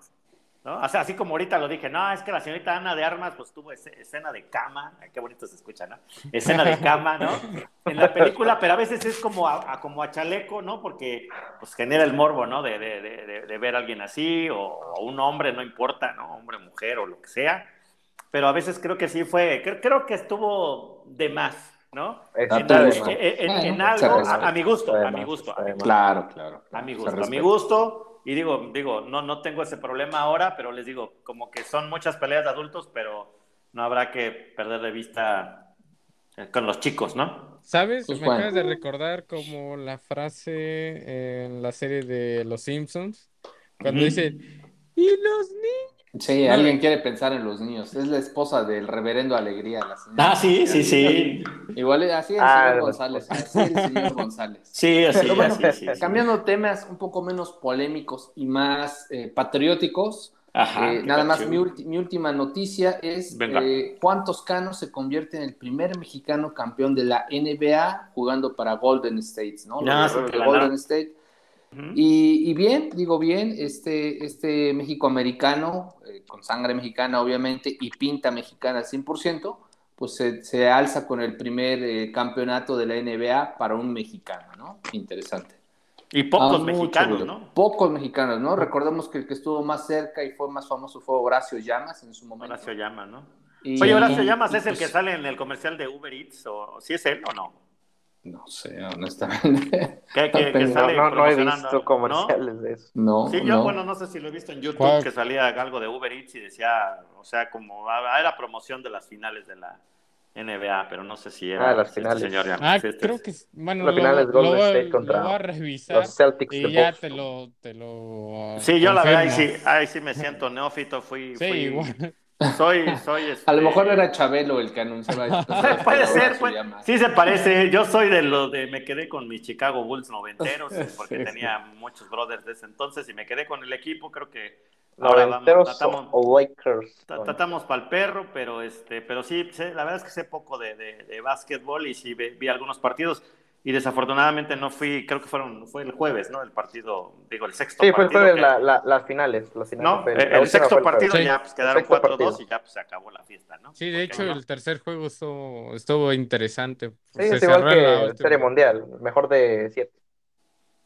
S1: ¿No? O sea, así como ahorita lo dije, no, es que la señorita Ana de Armas pues tuvo escena de cama, qué bonito se escucha, ¿no? Escena de cama, ¿no? En la película, pero a veces es como a, como a chaleco, ¿no? Porque pues genera el morbo, ¿no? De, de, de, ver a alguien así, o, o, un hombre, no importa, ¿no? Hombre, mujer o lo que sea. Pero a veces creo que sí fue, creo, creo que estuvo de más, ¿no? En, algo, a, mi gusto, a mi gusto.
S2: Claro, claro.
S1: A mi gusto, a mi gusto. Y digo, digo, no, no tengo ese problema ahora, pero les digo, como que son muchas peleas de adultos, pero no habrá que perder de vista eh, con los chicos, ¿no?
S3: ¿Sabes? Pues Me acabas de recordar como la frase en la serie de Los Simpsons, cuando dice, y los niños
S2: Sí, alguien quiere pensar en los niños. Es la esposa del reverendo Alegría. La
S1: ah, sí, sí, sí.
S2: Igual así es el ah, señor González. Así es el señor (laughs) González.
S1: Sí, así,
S2: así, Cambiando temas un poco menos polémicos y más eh, patrióticos. Ajá, eh, nada más, mi, última noticia es eh, Juan Toscano se convierte en el primer mexicano campeón de la NBA jugando para Golden State, ¿no?
S1: no
S2: Golden State y, bien, digo bien, este, este México-americano, eh, con sangre mexicana obviamente y pinta mexicana al 100%, pues se, alza con el primer eh, campeonato de la NBA para un mexicano, ¿no? Interesante.
S1: Y pocos ah, mexicanos, ¿no?
S2: Pocos mexicanos, ¿no? Recordemos que el que estuvo más cerca y fue más famoso fue Horacio Llamas en su momento.
S1: Horacio Llamas, ¿no? Oye, Horacio Llamas es el que pues sale en el comercial de Uber Eats, o si es él o no?
S2: No sé, honestamente. (laughs)
S1: ¿Qué, qué, sale
S4: no, no, he visto comerciales de eso.
S2: No,
S1: sí, yo, bueno, no sé si lo he visto en YouTube, que salía algo de Uber Eats y decía, o sea, como ah, era promoción de las finales de la NBA, pero no sé si era.
S4: Ah, las este finales.
S3: señor ah, creo que, bueno, las finales lo, Golden State contra lo voy a revisar
S4: los Celtics
S3: y ya te lo, te lo.
S1: Sí, yo la verdad, ahí sí, ahí sí me siento neófito, fui.
S3: Sí,
S1: fui...
S3: igual.
S1: Soy, (laughs) soy este...
S2: A lo mejor era Chabelo el que anunciaba esto. (laughs)
S1: puede ser, sí se parece. Yo soy de lo de, me quedé con mis Chicago Bulls noventeros, (laughs) porque tenía muchos brothers de ese entonces y me quedé con el equipo, creo que
S4: ahora vamos, tratamos, o Lakers.
S1: Tratamos para el perro, pero este, pero sí, la verdad es que sé poco de, de, de básquetbol y sí vi algunos partidos y desafortunadamente no fui, creo que fueron, fue el jueves, ¿no? El partido, digo, el sexto partido.
S4: Sí, fue el jueves, la, las finales. Las
S1: no, el, sexto partido ya pues, quedaron 4-2 y ya pues, se acabó la fiesta, ¿no?
S3: Sí, de hecho, el tercer juego estuvo, estuvo interesante.
S4: Sí, es igual que el Serie Mundial, mejor de siete.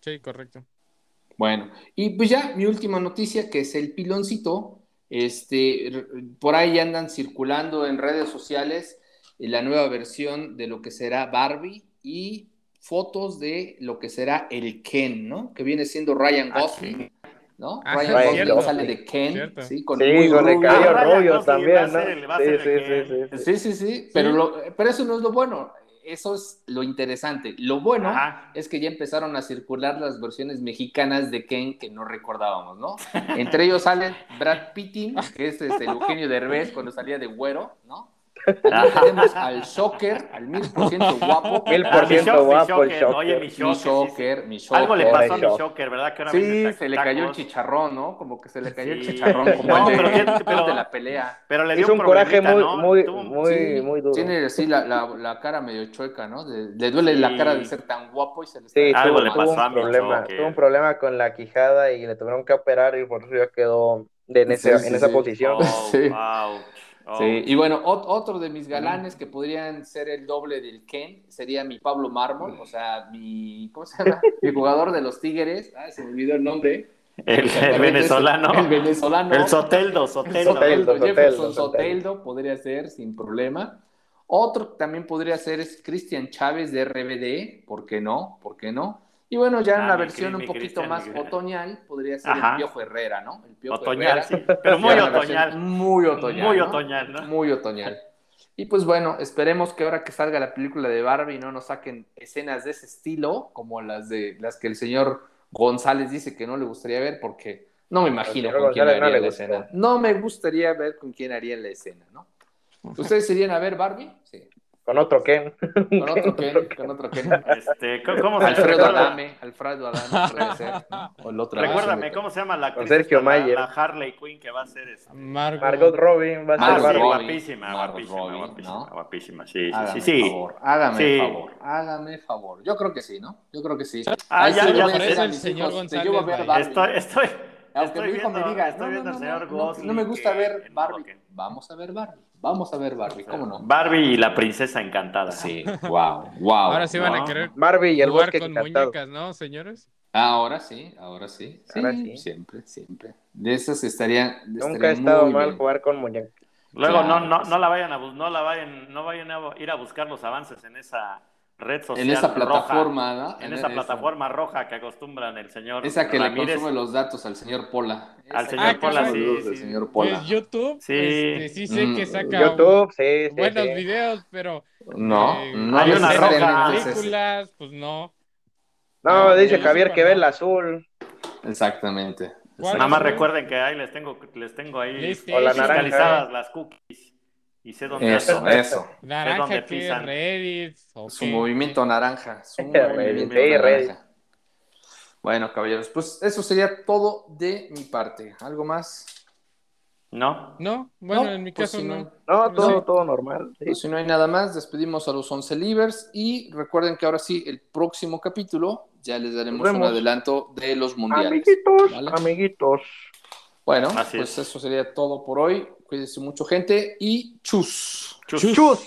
S3: Sí, correcto.
S2: Bueno, y pues ya mi última noticia, que es el piloncito, este, por ahí andan circulando en redes sociales la nueva versión de lo que será Barbie y fotos de lo que será el Ken, ¿no? Que viene siendo Ryan ah, Gosling, ¿no?
S3: Ah, Ryan
S2: Gosling sale de Ken,
S4: ¿sí? Con, sí, muy con el cabello rubio también, ¿no?
S2: Sí, sí, sí, sí, sí, pero, lo, pero eso no es lo bueno. Eso es lo interesante. Lo bueno es que ya empezaron a circular las versiones mexicanas de Ken que no recordábamos, ¿no? Entre ellos salen Brad Pitt, que es este, Eugenio Derbez cuando salía de güero, ¿no? Tenemos al Shocker, al mil por ciento guapo. (laughs)
S4: Mil por ciento guapo el
S1: Shocker. Oye, mi Shocker. Mi Shocker, Algo le pasó a mi Shocker, ¿verdad? Que
S2: sí, se le cayó el chicharrón, ¿no? Como que se le cayó el chicharrón, como no, el de, pero, de la pelea.
S4: Pero le dio un, coraje muy, muy, muy, muy duro.
S2: Tiene así la, la, la, cara medio chueca, ¿no? le duele la cara de ser tan guapo y se le
S4: está... Sí, Algo le pasó a mi problema, Tuvo un problema con la quijada y le tuvieron que operar y por eso ya quedó en, ese, en esa posición.
S2: Oh, (laughs) sí. Wow. Sí, oh. y bueno, otro de mis galanes que podrían ser el doble del Ken sería mi Pablo Mármol, o sea, mi, ¿cómo se llama? mi jugador de los Tigres, ah, se me olvidó el nombre.
S1: El, venezolano.
S2: El venezolano.
S1: El Soteldo, Soteldo. Soteldo,
S2: Jefferson Soteldo podría ser sin problema. Otro también podría ser es Cristian Chávez de RBD, ¿por qué no? ¿Por qué no? Y bueno, ya en ah, versión un poquito más otoñal podría ser el Piojo Herrera, ¿no? El Piojo
S1: otoñal, sí, pero muy otoñal.
S2: Muy otoñal.
S1: Muy otoñal, ¿no?
S2: Muy otoñal. Y pues bueno, esperemos que ahora que salga la película de Barbie no nos saquen escenas de ese estilo, como las de las que el señor González dice que no le gustaría ver, porque no me imagino con quién haría la escena. No me gustaría ver con quién haría la escena, ¿no? (laughs) ¿Ustedes irían a ver Barbie? Sí.
S4: Con otro Ken. (laughs)
S2: Con otro Ken, con otro Ken.
S1: Este, ¿cómo, se
S2: Alfredo Adame, Alfredo Adame puede ser, O el otro
S1: Recuérdame, ¿cómo se llama la
S4: actriz? Sergio Mayer.
S1: La, Harley Quinn que va a ser este...
S4: Margot, Robbie va a ser
S1: Barbie. Guapísima, guapísima, guapísima, ¿no? guapísima, sí, sí, sí.
S2: Favor, hágame sí. favor, hágame favor. Yo creo que sí, ¿no? Yo creo que sí.
S1: Ah, ya, ya,
S3: el señor González.
S1: Estoy, estoy...
S2: Aunque mi hijo me diga, estoy viendo al señor. No me gusta ver Barbie. Vamos a ver Barbie. Vamos a ver Barbie, ¿cómo no?
S1: Barbie y la princesa encantada.
S2: Sí, wow, wow.
S3: Ahora sí van a querer
S4: Barbie y el
S3: jugar con muñecas, ¿no, señores?
S2: Ahora sí, ahora sí. sí, siempre, siempre. De esas estaría.
S4: Nunca ha estado mal jugar con muñecas.
S1: Luego no, no, no la vayan a no la vayan, no vayan a ir a buscar los avances en esa red social.
S2: En esa plataforma, ¿no?
S1: En, esa plataforma roja que acostumbran el señor.
S2: Esa que le consume los datos al señor Pola.
S1: Al señor ah, Pola, sí,
S2: sí. señor Pola.
S3: Pues YouTube, sí, este, sí sé que mm. saca
S4: YouTube, sí,
S3: buenos videos, pero.
S2: No,
S3: eh,
S2: no
S1: hay una roja.
S3: películas, pues no.
S4: No, dice Javier que ve el azul.
S2: Exactamente.
S1: Nada más recuerden que ahí les tengo, les tengo ahí
S4: naranja.
S1: las cookies. Y sé dónde
S2: Eso, eso.
S3: Naranja que Reddit.
S2: Su movimiento naranja. Su (laughs) movimiento naranja. Bueno, caballeros, pues eso sería todo de mi parte. ¿Algo más?
S1: No.
S3: No, bueno, en mi pues caso no.
S4: No, todo, todo normal.
S2: Pues si no hay nada más, despedimos a los 11 livers y recuerden que ahora sí, el próximo capítulo ya les daremos un adelanto de los mundiales.
S4: Amiguitos, amiguitos.
S2: Bueno, pues eso sería todo por hoy. Cuídense mucho, gente, y chus.
S1: Chus. chus.